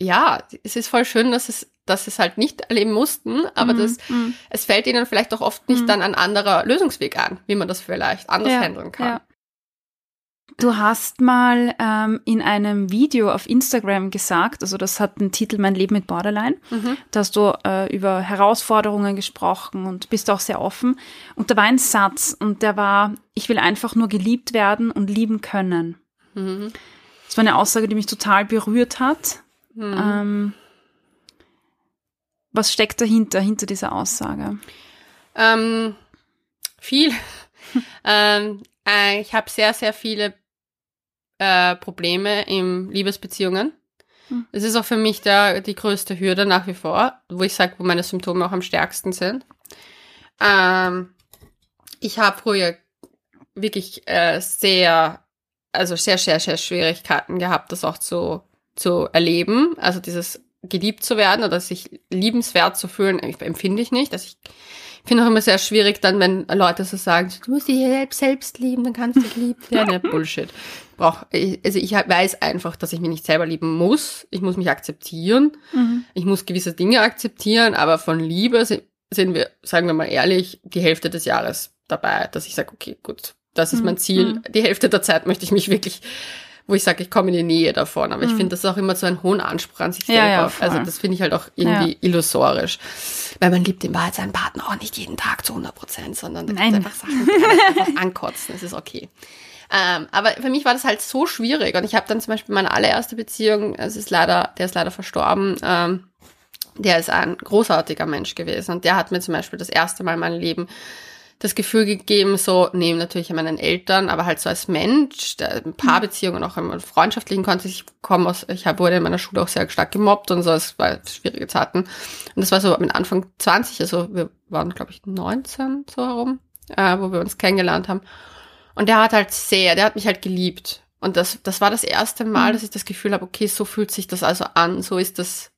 ja, es ist voll schön, dass es, dass es halt nicht erleben mussten, aber mhm. das, mhm. es fällt ihnen vielleicht auch oft nicht mhm. dann ein anderer Lösungsweg an, wie man das vielleicht anders ja, handeln kann. Ja. Du hast mal ähm, in einem Video auf Instagram gesagt, also das hat den Titel Mein Leben mit Borderline, mhm. da hast du äh, über Herausforderungen gesprochen und bist auch sehr offen. Und da war ein Satz und der war, ich will einfach nur geliebt werden und lieben können. Mhm. Das war eine Aussage, die mich total berührt hat. Mhm. Ähm, was steckt dahinter, hinter dieser Aussage? Ähm, viel. ähm, äh, ich habe sehr, sehr viele äh, Probleme in Liebesbeziehungen. Hm. Es ist auch für mich der, die größte Hürde nach wie vor, wo ich sage, wo meine Symptome auch am stärksten sind. Ähm, ich habe früher wirklich äh, sehr, also sehr, sehr, sehr Schwierigkeiten gehabt, das auch zu, zu erleben. Also dieses geliebt zu werden oder sich liebenswert zu fühlen, empfinde ich nicht. Also ich finde auch immer sehr schwierig dann, wenn Leute so sagen, du musst dich selbst, selbst lieben, dann kannst du geliebt werden. Ja, Bullshit. Brauch, also ich weiß einfach, dass ich mich nicht selber lieben muss. Ich muss mich akzeptieren. Mhm. Ich muss gewisse Dinge akzeptieren, aber von Liebe sind wir, sagen wir mal ehrlich, die Hälfte des Jahres dabei, dass ich sage, okay, gut, das ist mein mhm. Ziel. Mhm. Die Hälfte der Zeit möchte ich mich wirklich wo ich sage, ich komme in die Nähe davon. Aber mhm. ich finde das auch immer so einen hohen Anspruch an sich selber. Ja, ja, also das finde ich halt auch irgendwie ja. illusorisch. Weil man liebt in Wahrheit seinen Partner auch nicht jeden Tag zu 100 Prozent, sondern da einfach Sachen, die einfach ankotzen. Das ist okay. Ähm, aber für mich war das halt so schwierig. Und ich habe dann zum Beispiel meine allererste Beziehung, es ist leider, der ist leider verstorben, ähm, der ist ein großartiger Mensch gewesen. Und der hat mir zum Beispiel das erste Mal mein Leben das Gefühl gegeben, so neben natürlich meinen Eltern, aber halt so als Mensch, der in Paarbeziehungen, auch in freundschaftlichen konnte ich komme aus, ich wurde in meiner Schule auch sehr stark gemobbt und so, es war schwierige Zeiten. Und das war so mit Anfang 20, also wir waren, glaube ich, 19 so herum, äh, wo wir uns kennengelernt haben. Und der hat halt sehr, der hat mich halt geliebt. Und das, das war das erste Mal, mhm. dass ich das Gefühl habe, okay, so fühlt sich das also an, so ist das,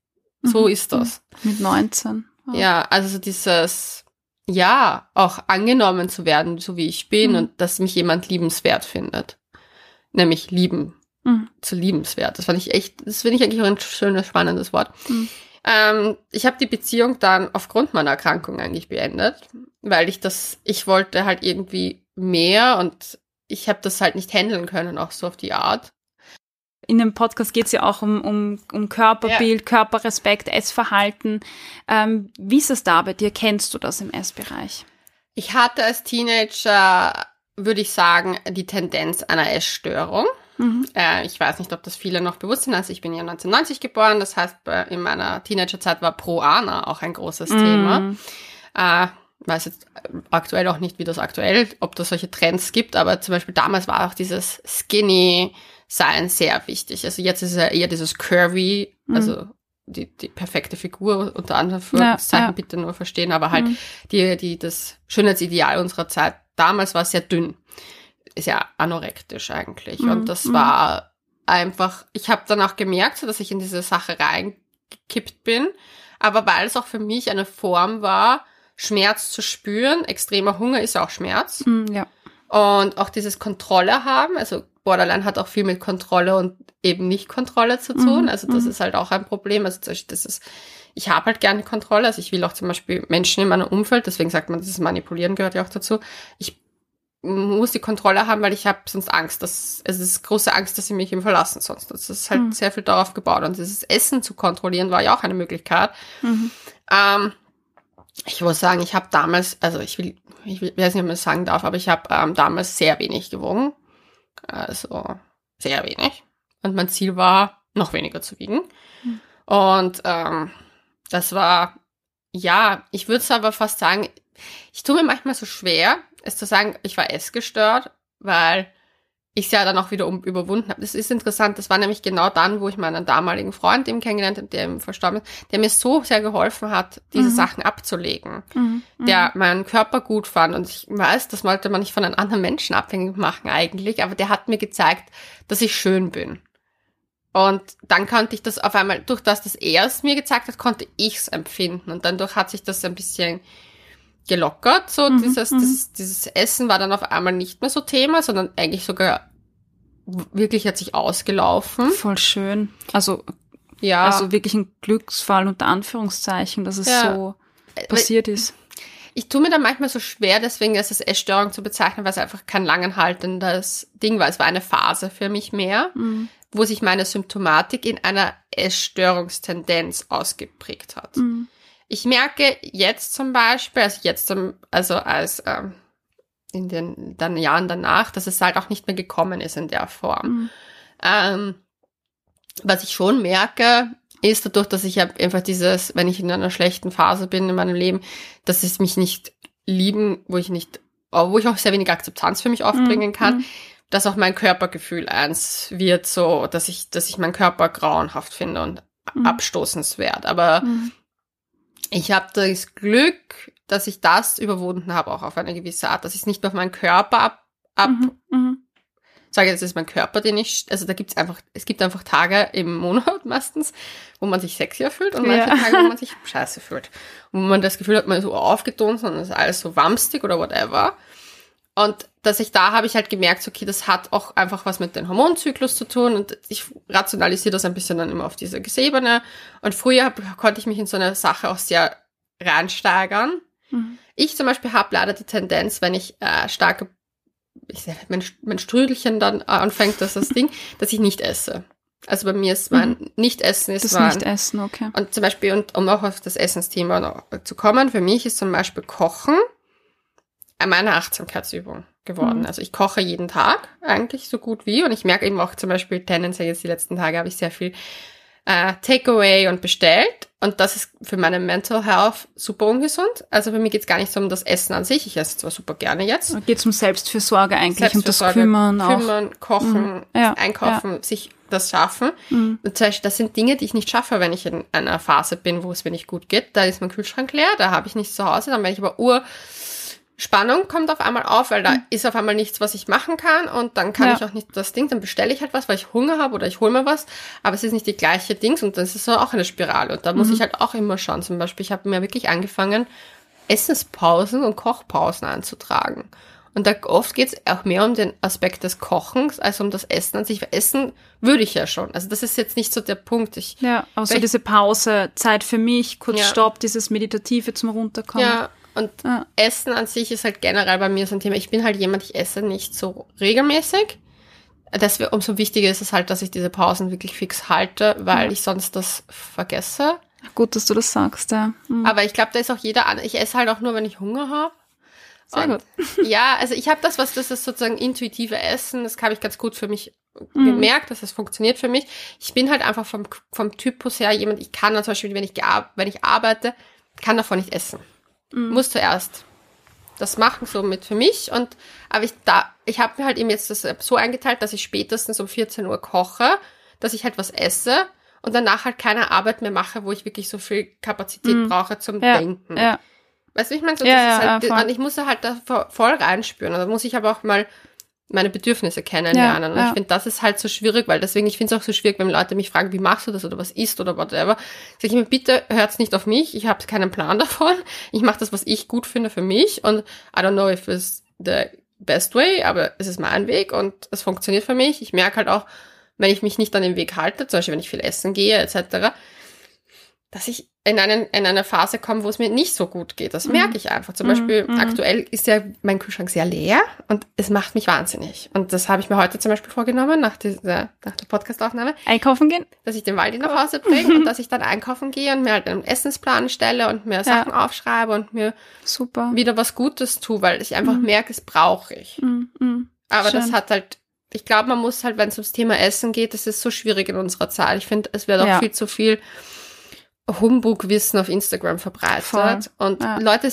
so mhm. ist das. Mit 19. Oh. Ja, also so dieses, ja, auch angenommen zu werden, so wie ich bin mhm. und dass mich jemand liebenswert findet. Nämlich lieben. Mhm. Zu liebenswert. Das fand ich echt, das finde ich eigentlich auch ein schönes, spannendes Wort. Mhm. Ähm, ich habe die Beziehung dann aufgrund meiner Erkrankung eigentlich beendet, weil ich das, ich wollte halt irgendwie mehr und ich habe das halt nicht handeln können, auch so auf die Art in dem Podcast geht es ja auch um, um, um Körperbild, ja. Körperrespekt, Essverhalten. Ähm, wie ist es da bei dir? Kennst du das im Essbereich? Ich hatte als Teenager, würde ich sagen, die Tendenz einer Essstörung. Mhm. Äh, ich weiß nicht, ob das viele noch bewusst sind. Also ich bin ja 1990 geboren, das heißt, in meiner Teenagerzeit war Pro-Ana auch ein großes mhm. Thema. Äh, weiß jetzt aktuell auch nicht, wie das aktuell, ob das solche Trends gibt, aber zum Beispiel damals war auch dieses Skinny, sein sehr wichtig. Also jetzt ist er eher dieses Curvy, mhm. also die, die perfekte Figur, unter anderem für ja, ja. bitte nur verstehen, aber halt mhm. die, die, das Schönheitsideal unserer Zeit damals war sehr dünn. Ist ja anorektisch eigentlich. Mhm. Und das mhm. war einfach, ich habe dann auch gemerkt, so, dass ich in diese Sache reingekippt bin. Aber weil es auch für mich eine Form war, Schmerz zu spüren, extremer Hunger ist auch Schmerz. Mhm, ja. Und auch dieses Kontrolle haben, also Borderline hat auch viel mit Kontrolle und eben nicht Kontrolle zu tun. Mhm. Also das mhm. ist halt auch ein Problem. Also das ist, ich habe halt gerne Kontrolle. Also ich will auch zum Beispiel Menschen in meinem Umfeld, deswegen sagt man, das Manipulieren gehört ja auch dazu. Ich muss die Kontrolle haben, weil ich habe sonst Angst, dass es ist große Angst, dass sie mich eben verlassen sonst. Das ist halt mhm. sehr viel darauf gebaut. Und dieses Essen zu kontrollieren war ja auch eine Möglichkeit. Mhm. Ähm, ich muss sagen, ich habe damals, also ich will, ich weiß nicht, ob man das sagen darf, aber ich habe ähm, damals sehr wenig gewogen. Also sehr wenig. Und mein Ziel war, noch weniger zu wiegen. Mhm. Und ähm, das war, ja, ich würde es aber fast sagen, ich tue mir manchmal so schwer, es zu sagen, ich war essgestört, weil ich es ja dann auch wieder um, überwunden habe. Das ist interessant, das war nämlich genau dann, wo ich meinen damaligen Freund eben kennengelernt habe, der eben verstorben ist, der mir so sehr geholfen hat, diese mhm. Sachen abzulegen, mhm. der mhm. meinen Körper gut fand. Und ich weiß, das wollte man nicht von einem anderen Menschen abhängig machen eigentlich, aber der hat mir gezeigt, dass ich schön bin. Und dann konnte ich das auf einmal, durch das, dass er es mir gezeigt hat, konnte ich es empfinden. Und dadurch hat sich das ein bisschen gelockert. So mhm, dieses, mhm. dieses, dieses Essen war dann auf einmal nicht mehr so Thema, sondern eigentlich sogar wirklich hat sich ausgelaufen. Voll schön. Also ja, also wirklich ein Glücksfall unter Anführungszeichen, dass es ja. so passiert ist. Ich tue mir da manchmal so schwer, deswegen ist es Essstörung zu bezeichnen, weil es einfach kein langanhaltendes Ding war. Es war eine Phase für mich mehr, mhm. wo sich meine Symptomatik in einer Essstörungstendenz ausgeprägt hat. Mhm. Ich merke jetzt zum Beispiel, also jetzt, also als ähm, in den dann Jahren danach, dass es halt auch nicht mehr gekommen ist in der Form. Mhm. Ähm, was ich schon merke, ist dadurch, dass ich einfach dieses, wenn ich in einer schlechten Phase bin in meinem Leben, dass es mich nicht lieben, wo ich nicht, wo ich auch sehr wenig Akzeptanz für mich aufbringen mhm. kann, mhm. dass auch mein Körpergefühl eins wird, so, dass ich, dass ich meinen Körper grauenhaft finde und mhm. abstoßenswert. Aber mhm ich habe das Glück, dass ich das überwunden habe, auch auf eine gewisse Art, dass ich es nicht mehr auf meinen Körper ab, ab mhm, mhm. sage, das ist mein Körper, den ich, also da gibt's einfach, es gibt einfach Tage im Monat meistens, wo man sich sexier fühlt und manche Ja. Tage, wo man sich scheiße fühlt. Und wo man das Gefühl hat, man ist so aufgetont und es ist alles so wamstig oder whatever. Und dass ich da habe ich halt gemerkt, okay, das hat auch einfach was mit dem Hormonzyklus zu tun und ich rationalisiere das ein bisschen dann immer auf diese Ebene. Und früher hab, konnte ich mich in so eine Sache auch sehr reinsteigern. Mhm. Ich zum Beispiel habe leider die Tendenz, wenn ich äh, starke, ich sag, mein, mein Strödelchen dann äh, anfängt, das ist das Ding, dass ich nicht esse. Also bei mir ist mein Nicht-Essen ist Das mein, Nicht-Essen, okay. und zum Beispiel, und um auch auf das Essensthema noch zu kommen, für mich ist zum Beispiel Kochen meine Achtsamkeitsübung geworden. Mhm. Also ich koche jeden Tag eigentlich so gut wie und ich merke eben auch zum Beispiel tendenziell jetzt die letzten Tage habe ich sehr viel äh, Takeaway und bestellt und das ist für meine Mental Health super ungesund. Also für mich geht es gar nicht so um das Essen an sich. Ich esse zwar super gerne jetzt. Geht es um Selbstfürsorge eigentlich, um das Selbstfürsorge, Kümmern auch. Kümmern, kochen, Ja, einkaufen, sich das schaffen. Mhm. Und zum Beispiel, das sind Dinge, die ich nicht schaffe, wenn ich in einer Phase bin, wo es mir nicht gut geht. Da ist mein Kühlschrank leer, da habe ich nichts zu Hause, dann bin ich aber ur Spannung kommt auf einmal auf, weil da ist auf einmal nichts, was ich machen kann und dann kann Mhm. Ja. ich auch nicht das Ding, dann bestelle ich halt was, weil ich Hunger habe oder ich hole mir was, aber es ist nicht die gleiche Dings und das ist so auch eine Spirale und da Mhm. muss ich halt auch immer schauen. Zum Beispiel, ich habe mir wirklich angefangen, Essenspausen und Kochpausen einzutragen. Und da oft geht es auch mehr um den Aspekt des Kochens als um das Essen an sich. Weil Essen würde ich ja schon. Also das ist jetzt nicht so der Punkt. Ich, Ja, aber so Weil- diese Pause, Zeit für mich, kurz Ja. Stopp, dieses Meditative zum Runterkommen. ja, und Ja. Essen an sich ist halt generell bei mir so ein Thema. Ich bin halt jemand, ich esse nicht so regelmäßig. Das umso wichtiger ist es halt, dass ich diese Pausen wirklich fix halte, weil Ja. ich sonst das vergesse. Gut, dass du das sagst, ja. Mhm. Aber ich glaube, da ist auch jeder an. Ich esse halt auch nur, wenn ich Hunger habe. Sehr Und- gut. Ja, also ich habe das, was das ist sozusagen intuitive Essen, das habe ich ganz gut für mich Mhm. gemerkt, dass das funktioniert für mich. Ich bin halt einfach vom, vom Typus her jemand, ich kann dann zum Beispiel, wenn ich, wenn ich arbeite, kann davon nicht essen. Mhm. Muss zuerst das machen, so mit für mich. Und aber ich da, ich habe mir halt eben jetzt das so eingeteilt, dass ich spätestens um 14 Uhr koche, dass ich halt was esse und danach halt keine Arbeit mehr mache, wo ich wirklich so viel Kapazität Mhm. brauche zum Ja, Denken. ja. Weißt du, ich meine? So, Ja, das ja, ist halt, ich muss halt da vo- voll reinspüren. Und da muss ich aber auch mal meine Bedürfnisse kennenlernen. Ja, und ja. ich finde, das ist halt so schwierig, weil deswegen, ich finde es auch so schwierig, wenn Leute mich fragen, wie machst du das oder was isst oder whatever. Sag ich mir, bitte hört's nicht auf mich, ich habe keinen Plan davon. Ich mache das, was ich gut finde für mich und I don't know if it's the best way, aber es ist mein Weg und es funktioniert für mich. Ich merke halt auch, wenn ich mich nicht an den Weg halte, zum Beispiel wenn ich viel essen gehe, etc., dass ich in, einen, in eine Phase komme, wo es mir nicht so gut geht. Das merke ich einfach. Zum Mhm, Beispiel, mhm. aktuell ist ja mein Kühlschrank sehr leer und es macht mich wahnsinnig. Und das habe ich mir heute zum Beispiel vorgenommen, nach, dieser, nach der Podcastaufnahme, Einkaufen gehen? dass ich den Waldi nach Hause bringe und dass ich dann einkaufen gehe und mir halt einen Essensplan stelle und mir Sachen aufschreibe und mir Super. wieder was Gutes tue, weil ich einfach merke, es brauche ich. Mhm, mhm. Aber das Schön. hat halt, ich glaube, man muss halt, wenn es ums Thema Essen geht, das ist so schwierig in unserer Zeit. Ich finde, es wird auch Ja. viel zu viel Humbug-Wissen auf Instagram verbreitet. Voll. Und Ja. Leute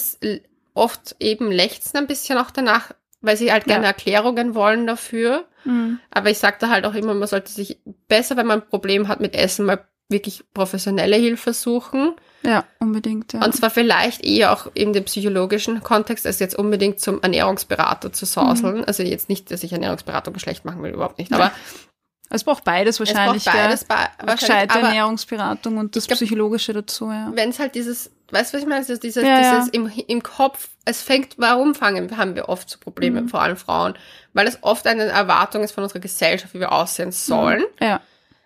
oft eben lechzen ein bisschen auch danach, weil sie halt gerne Ja. Erklärungen wollen dafür. Mhm. Aber ich sage da halt auch immer, man sollte sich besser, wenn man ein Problem hat mit Essen, mal wirklich professionelle Hilfe suchen. Ja, unbedingt. Ja. Und zwar vielleicht eher auch in dem psychologischen Kontext, als jetzt unbedingt zum Ernährungsberater zu sauseln. Also jetzt nicht, dass ich Ernährungsberatung schlecht machen will, überhaupt nicht. Aber es braucht beides es wahrscheinlich. braucht beides, bei, wahrscheinlich. Gescheite Ernährungsberatung und das glaub- Psychologische dazu, ja. wenn es halt dieses, weißt du, was ich meine? Also dieses, Ja, ja. dieses Im, im Kopf, es fängt, warum fangen, haben wir oft so Probleme, Mhm. vor allem Frauen? Weil es oft eine Erwartung ist von unserer Gesellschaft, wie wir aussehen sollen. Ja.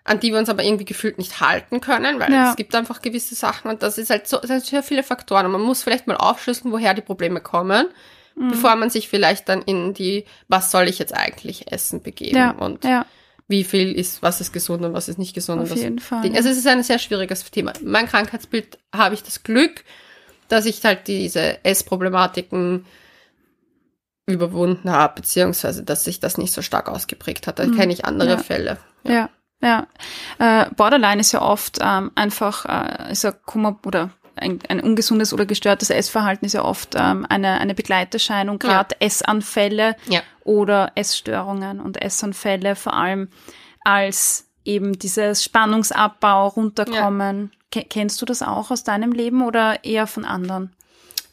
an die wir uns aber irgendwie gefühlt nicht halten können, weil Ja. es gibt einfach gewisse Sachen und das ist halt so, das sind sehr viele Faktoren und man muss vielleicht mal aufschlüsseln, woher die Probleme kommen, Mhm. bevor man sich vielleicht dann in die, was soll ich jetzt eigentlich essen begeben Ja, und ja, wie viel ist, was ist gesund und was ist nicht gesund. auf und was jeden Fall. Ding. Also es ist ein sehr schwieriges Thema. Mein Krankheitsbild habe ich das Glück, dass ich halt diese Essproblematiken überwunden habe, beziehungsweise dass sich das nicht so stark ausgeprägt hat. Da Mhm. kenne ich andere Ja. Fälle. Ja, ja. Äh, Borderline ist ja oft ähm, einfach, äh, ist ja Kummer oder ein, ein ungesundes oder gestörtes Essverhalten ist ja oft ähm, eine, eine Begleiterscheinung, gerade Essanfälle Ja. oder Essstörungen und Essanfälle, vor allem als eben dieses Spannungsabbau, runterkommen. Ke- Kennst du das auch aus deinem Leben oder eher von anderen?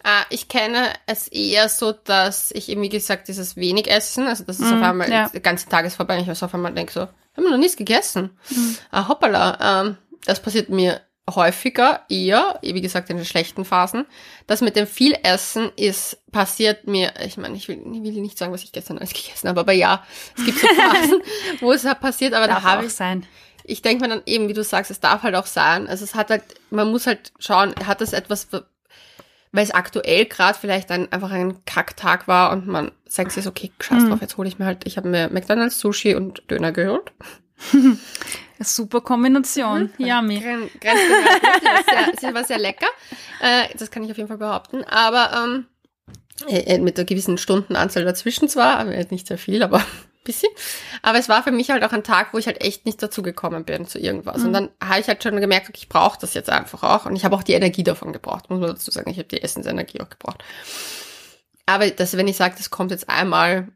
Äh, ich kenne es eher so, dass ich eben, wie gesagt, dieses wenig Essen, also das ist mm, auf einmal, ja. der ganze Tag ist vorbei, ich so auf einmal denke so, haben wir noch nichts gegessen. Mhm. Ah, hoppala, ähm, das passiert mir häufiger, eher, wie gesagt, in den schlechten Phasen. Das mit dem viel Essen ist, passiert mir, ich meine, ich will, ich will nicht sagen, was ich gestern alles gegessen habe, aber ja, es gibt so Phasen, wo es halt passiert, aber darf da habe ich, sein. ich denke mir dann eben, wie du sagst, es darf halt auch sein. Also es hat halt, man muss halt schauen, hat das etwas, weil es aktuell gerade vielleicht ein, einfach ein Kacktag war und man sagt sich, okay, scheiß hm. drauf, jetzt hole ich mir halt, ich habe mir McDonalds, Sushi und Döner geholt. Super Kombination. Mhm. Yummy. Sie war sehr lecker. Äh, das kann ich auf jeden Fall behaupten. Aber ähm, äh, äh, mit einer gewissen Stundenanzahl dazwischen zwar, aber nicht sehr viel, aber ein bisschen. Aber es war für mich halt auch ein Tag, wo ich halt echt nicht dazu gekommen bin zu irgendwas. Mhm. Und dann habe ich halt schon gemerkt, okay, ich brauche das jetzt einfach auch. Und ich habe auch die Energie davon gebraucht, muss man dazu sagen. Ich habe die Essensenergie auch gebraucht. Aber das, wenn ich sage, das kommt jetzt einmal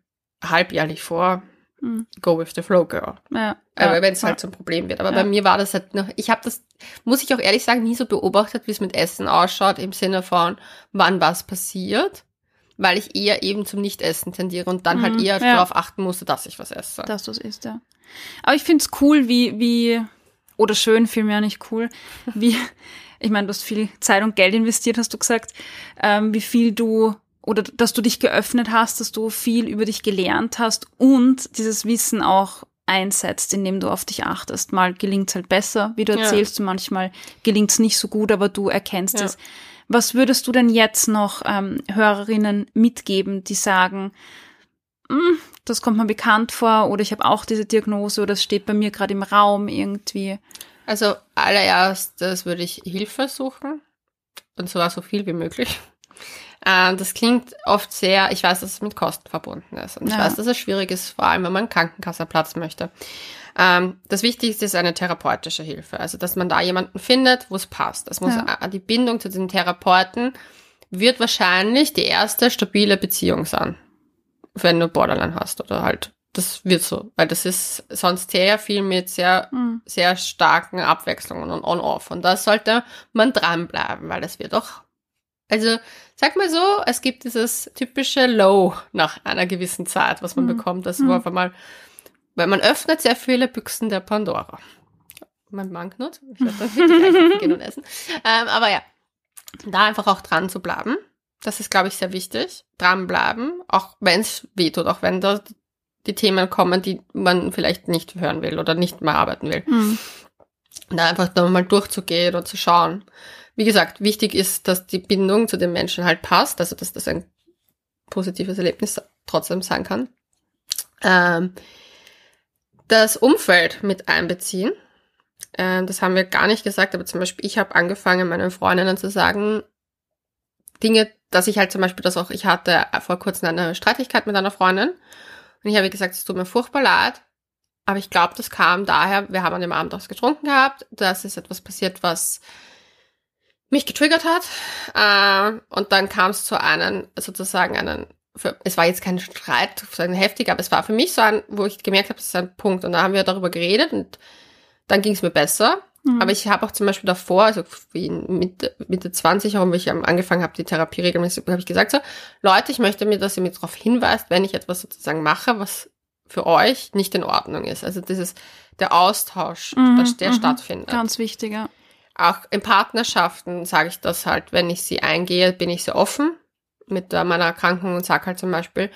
halbjährlich vor, Mhm. Go with the flow, girl. Ja. Aber ja, wenn es halt ja. zum Problem wird. Aber ja. bei mir war das halt noch, ich habe das, muss ich auch ehrlich sagen, nie so beobachtet, wie es mit Essen ausschaut, im Sinne von, wann was passiert, weil ich eher eben zum Nichtessen tendiere und dann halt mhm, halt eher darauf achten musste, dass ich was esse. Dass du es isst, ja. Aber ich find's cool, wie, wie, oder schön, vielmehr nicht cool, wie, ich meine, du hast viel Zeit und Geld investiert, hast du gesagt, ähm, wie viel du oder dass du dich geöffnet hast, dass du viel über dich gelernt hast und dieses Wissen auch einsetzt, indem du auf dich achtest. Mal gelingt es halt besser, wie du erzählst, ja. manchmal gelingt es nicht so gut, aber du erkennst ja. es. Was würdest du denn jetzt noch ähm, Hörerinnen mitgeben, die sagen, hm, das kommt mir bekannt vor oder ich habe auch diese Diagnose oder das steht bei mir gerade im Raum irgendwie? Also allererstes würde ich Hilfe suchen und zwar so viel wie möglich. Äh, das klingt oft sehr, ich weiß, dass es mit Kosten verbunden ist. Und ich ja. weiß, dass es schwierig ist, vor allem wenn man Krankenkassenplatz möchte. Ähm, das Wichtigste ist eine therapeutische Hilfe. Also, dass man da jemanden findet, wo es passt. Das muss ja. die Bindung zu den Therapeuten wird wahrscheinlich die erste stabile Beziehung sein. Wenn du Borderline hast oder halt das wird so, weil das ist sonst sehr viel mit sehr, mhm. sehr starken Abwechslungen und on-off. Und da sollte man dranbleiben, weil das wird auch also sag mal so, es gibt dieses typische Low nach einer gewissen Zeit, was man mhm. bekommt. Das war mhm. auf einmal, weil man öffnet sehr viele Büchsen der Pandora. Mein Banknot, ich werde dann wirklich gehen und essen. Ähm, aber ja, da einfach auch dran zu bleiben. Das ist, glaube ich, sehr wichtig. Dranbleiben, auch wenn es wehtut, auch wenn da die Themen kommen, die man vielleicht nicht hören will oder nicht mehr arbeiten will. Mhm. Da einfach nochmal durchzugehen und zu schauen. Wie gesagt, wichtig ist, dass die Bindung zu den Menschen halt passt, also dass das ein positives Erlebnis trotzdem sein kann. Ähm, das Umfeld mit einbeziehen. Ähm, das haben wir gar nicht gesagt, aber zum Beispiel ich habe angefangen, meinen Freundinnen zu sagen, Dinge, dass ich halt zum Beispiel das auch, ich hatte vor kurzem eine Streitigkeit mit einer Freundin und ich habe gesagt, es tut mir furchtbar leid, aber ich glaube, das kam daher, wir haben an dem Abend was getrunken gehabt, dass ist etwas passiert, was mich getriggert hat. Äh, und dann kam es zu einem, sozusagen einen, für, es war jetzt kein Streit, so heftig, aber es war für mich so ein, wo ich gemerkt habe, das ist ein Punkt. Und da haben wir darüber geredet und dann ging es mir besser. Mhm. Aber ich habe auch zum Beispiel davor, also wie Mitte, Mitte 20, warum ich angefangen habe, die Therapie regelmäßig, habe ich gesagt, so, Leute, ich möchte mir, dass ihr mir darauf hinweist, wenn ich etwas sozusagen mache, was für euch nicht in Ordnung ist. Also dieses, der Austausch, mhm, der mhm. stattfindet. Ganz wichtig, ja. Auch in Partnerschaften sage ich das halt, wenn ich sie eingehe, bin ich sehr offen mit meiner Erkrankung und sage halt zum Beispiel,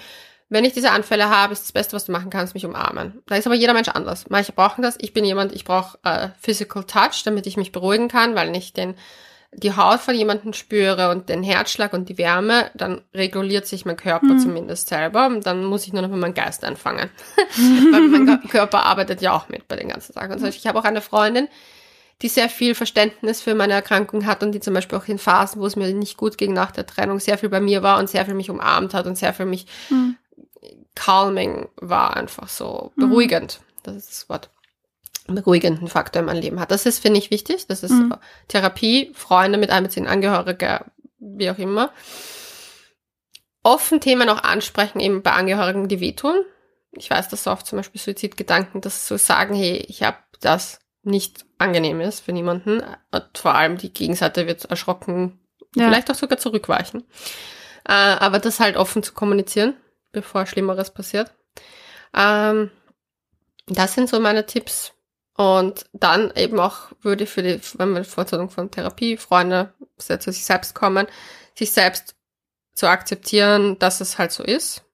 wenn ich diese Anfälle habe, ist das Beste, was du machen kannst, mich umarmen. Da ist aber jeder Mensch anders. Manche brauchen das. Ich bin jemand, ich brauche äh, Physical Touch, damit ich mich beruhigen kann, weil ich den die Haut von jemandem spüre und den Herzschlag und die Wärme, dann reguliert sich mein Körper mhm. zumindest selber. Und dann muss ich nur noch mit meinem Geist anfangen. weil mein Körper arbeitet ja auch mit bei den ganzen Sachen. Und so, ich habe auch eine Freundin, die sehr viel Verständnis für meine Erkrankung hat und die zum Beispiel auch in Phasen, wo es mir nicht gut ging nach der Trennung, sehr viel bei mir war und sehr viel mich umarmt hat und sehr viel mich mhm. calming war, einfach so beruhigend. Mhm. Das ist das Wort. Beruhigenden Faktor in meinem Leben hat. Das ist, finde ich, wichtig. Das ist mhm. Therapie, Freunde mit einbeziehen, Angehörige, wie auch immer. Offen Themen auch ansprechen, eben bei Angehörigen, die wehtun. Ich weiß, dass so oft zum Beispiel Suizidgedanken, das zu sagen, hey, ich habe das nicht angenehm ist für niemanden. Und vor allem die Gegenseite wird erschrocken Ja. Vielleicht auch sogar zurückweichen. Äh, aber das halt offen zu kommunizieren, bevor Schlimmeres passiert. Ähm, das sind so meine Tipps. Und dann eben auch würde für die, wenn man Vorstellung von Therapie, Freunde sehr zu sich selbst kommen, sich selbst zu akzeptieren, dass es halt so ist.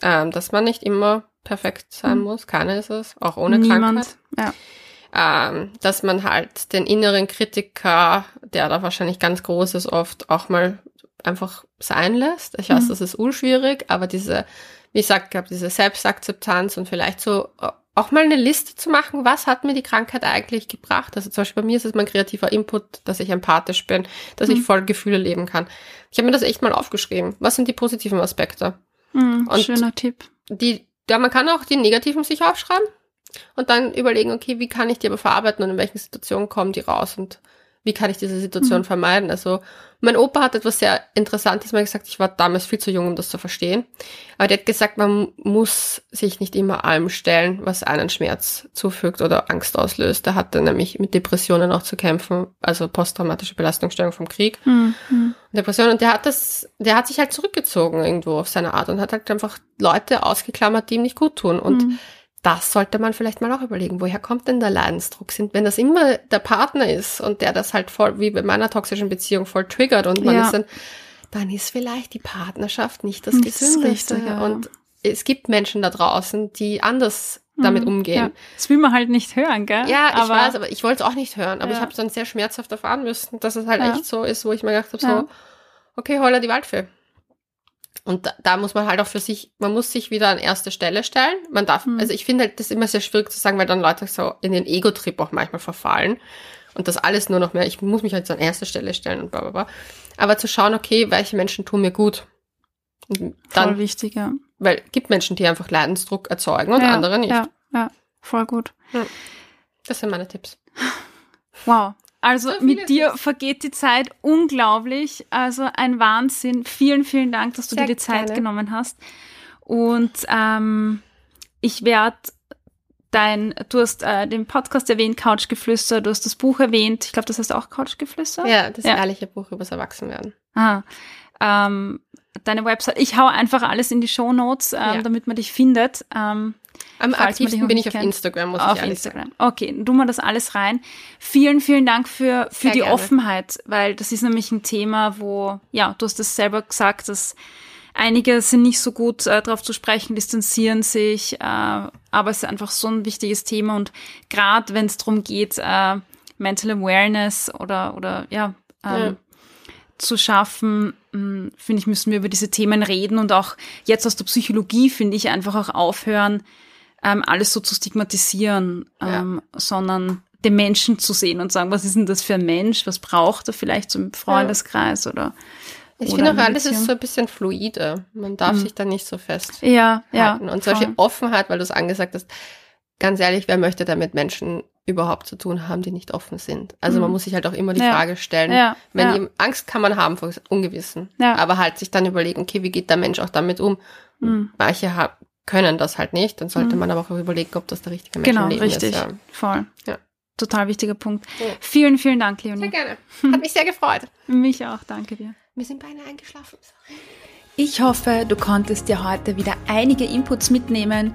Ähm, dass man nicht immer perfekt sein mhm. muss. Keiner ist es, auch ohne Niemand. Krankheit. Ja. Ähm, dass man halt den inneren Kritiker, der da wahrscheinlich ganz groß ist, oft auch mal einfach sein lässt. Ich weiß, mhm. das ist unschwierig, aber diese, wie ich gesagt habe, diese Selbstakzeptanz und vielleicht so äh, auch mal eine Liste zu machen, was hat mir die Krankheit eigentlich gebracht. Also zum Beispiel bei mir ist es mein kreativer Input, dass ich empathisch bin, dass mhm. ich voll Gefühle leben kann. Ich habe mir das echt mal aufgeschrieben. Was sind die positiven Aspekte? Mhm, und schöner Tipp. Die, ja, man kann auch die negativen sich aufschreiben und dann überlegen, okay, wie kann ich die aber verarbeiten und in welchen Situationen kommen die raus und wie kann ich diese Situation mhm. vermeiden? Also mein Opa hat etwas sehr Interessantes mal gesagt. Ich war damals viel zu jung, um das zu verstehen. Aber der hat gesagt, man muss sich nicht immer allem stellen, was einen Schmerz zufügt oder Angst auslöst. Er hatte nämlich mit Depressionen auch zu kämpfen, also posttraumatische Belastungsstörung vom Krieg. Mhm. Depressionen. Und der hat das, der hat sich halt zurückgezogen irgendwo auf seine Art und hat halt einfach Leute ausgeklammert, die ihm nicht gut tun. Und mhm das sollte man vielleicht mal auch überlegen. Woher kommt denn der Leidensdruck? Sind, wenn das immer der Partner ist und der das halt voll, wie bei meiner toxischen Beziehung, voll triggert und man ja. ist dann, dann ist vielleicht die Partnerschaft nicht das Gesündeste. Ja. Und es gibt Menschen da draußen, die anders damit mhm. umgehen. Ja. Das will man halt nicht hören, gell? Ja, ich aber, weiß, aber ich wollte es auch nicht hören. Aber ich habe es dann sehr schmerzhaft erfahren müssen, dass es halt echt so ist, wo ich mir gedacht habe, so, okay, holla die Waldfee. Und da, da, muss man halt auch für sich, man muss sich wieder an erste Stelle stellen. Man darf, mhm. also ich finde halt das immer sehr schwierig zu sagen, weil dann Leute so in den Ego-Trip auch manchmal verfallen. Und das alles nur noch mehr, ich muss mich halt so an erste Stelle stellen und bla bla bla. Aber zu schauen, okay, welche Menschen tun mir gut. Und dann, voll wichtig, ja. Weil es gibt Menschen, die einfach Leidensdruck erzeugen und ja, andere nicht. Ja, ja, voll gut. Ja. Das sind meine Tipps. Wow. Also so mit dir Tipps. vergeht die Zeit unglaublich. Also ein Wahnsinn. Vielen, vielen Dank, dass du Sehr dir die Zeit gerne. genommen hast. Und ähm, ich werde dein, du hast äh, den Podcast erwähnt, Couchgeflüster, du hast das Buch erwähnt. Ich glaube, das heißt auch Couchgeflüster. Ja, das ja. ehrliche Buch übers Erwachsenwerden. Ah, ähm, deine Website. Ich hau einfach alles in die Show Notes, ähm, ja. damit man dich findet. Ähm, am aktivsten bin ich auf Instagram, muss auf ich Instagram. Sagen. Okay, tun wir das alles rein. Vielen, vielen Dank für, für die gerne. Offenheit, weil das ist nämlich ein Thema, wo, ja, du hast es selber gesagt, dass einige sind nicht so gut äh, darauf zu sprechen, distanzieren sich, äh, aber es ist einfach so ein wichtiges Thema und gerade wenn es darum geht, äh, Mental Awareness oder, oder ja, ähm, ja. zu schaffen, finde ich, müssen wir über diese Themen reden und auch jetzt aus der Psychologie, finde ich, einfach auch aufhören, ähm, alles so zu stigmatisieren, ähm, ja. sondern den Menschen zu sehen und sagen, was ist denn das für ein Mensch, was braucht er vielleicht so im Freundeskreis ja. oder ich finde auch alles ist so ein bisschen fluide. Man darf mhm. sich da nicht so fest ja, halten. Ja, und solche voll. Offenheit, weil du es angesagt hast, ganz ehrlich, wer möchte damit Menschen überhaupt zu tun haben, die nicht offen sind? Also mhm. man muss sich halt auch immer die ja. Frage stellen, ja, wenn ja. Angst kann man haben vor Ungewissen, ja. aber halt sich dann überlegen, okay, wie geht der Mensch auch damit um? Mhm. Manche haben können das halt nicht. Dann sollte mhm. man aber auch überlegen, ob das der richtige Mensch genau, im Leben richtig. ist. Genau, richtig. Voll. Ja. Total wichtiger Punkt. Ja. Vielen, vielen Dank, Leonie. Sehr gerne. Hat mich sehr gefreut. mich auch, danke dir. Wir sind beinahe eingeschlafen. Ich hoffe, du konntest dir heute wieder einige Inputs mitnehmen,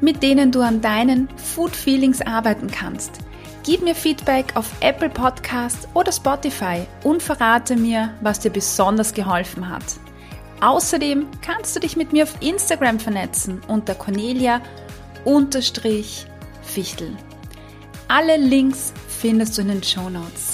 mit denen du an deinen Food Feelings arbeiten kannst. Gib mir Feedback auf Apple Podcast oder Spotify und verrate mir, was dir besonders geholfen hat. Außerdem kannst du dich mit mir auf Instagram vernetzen unter Cornelia-Fichtel. Alle Links findest du in den Show Notes.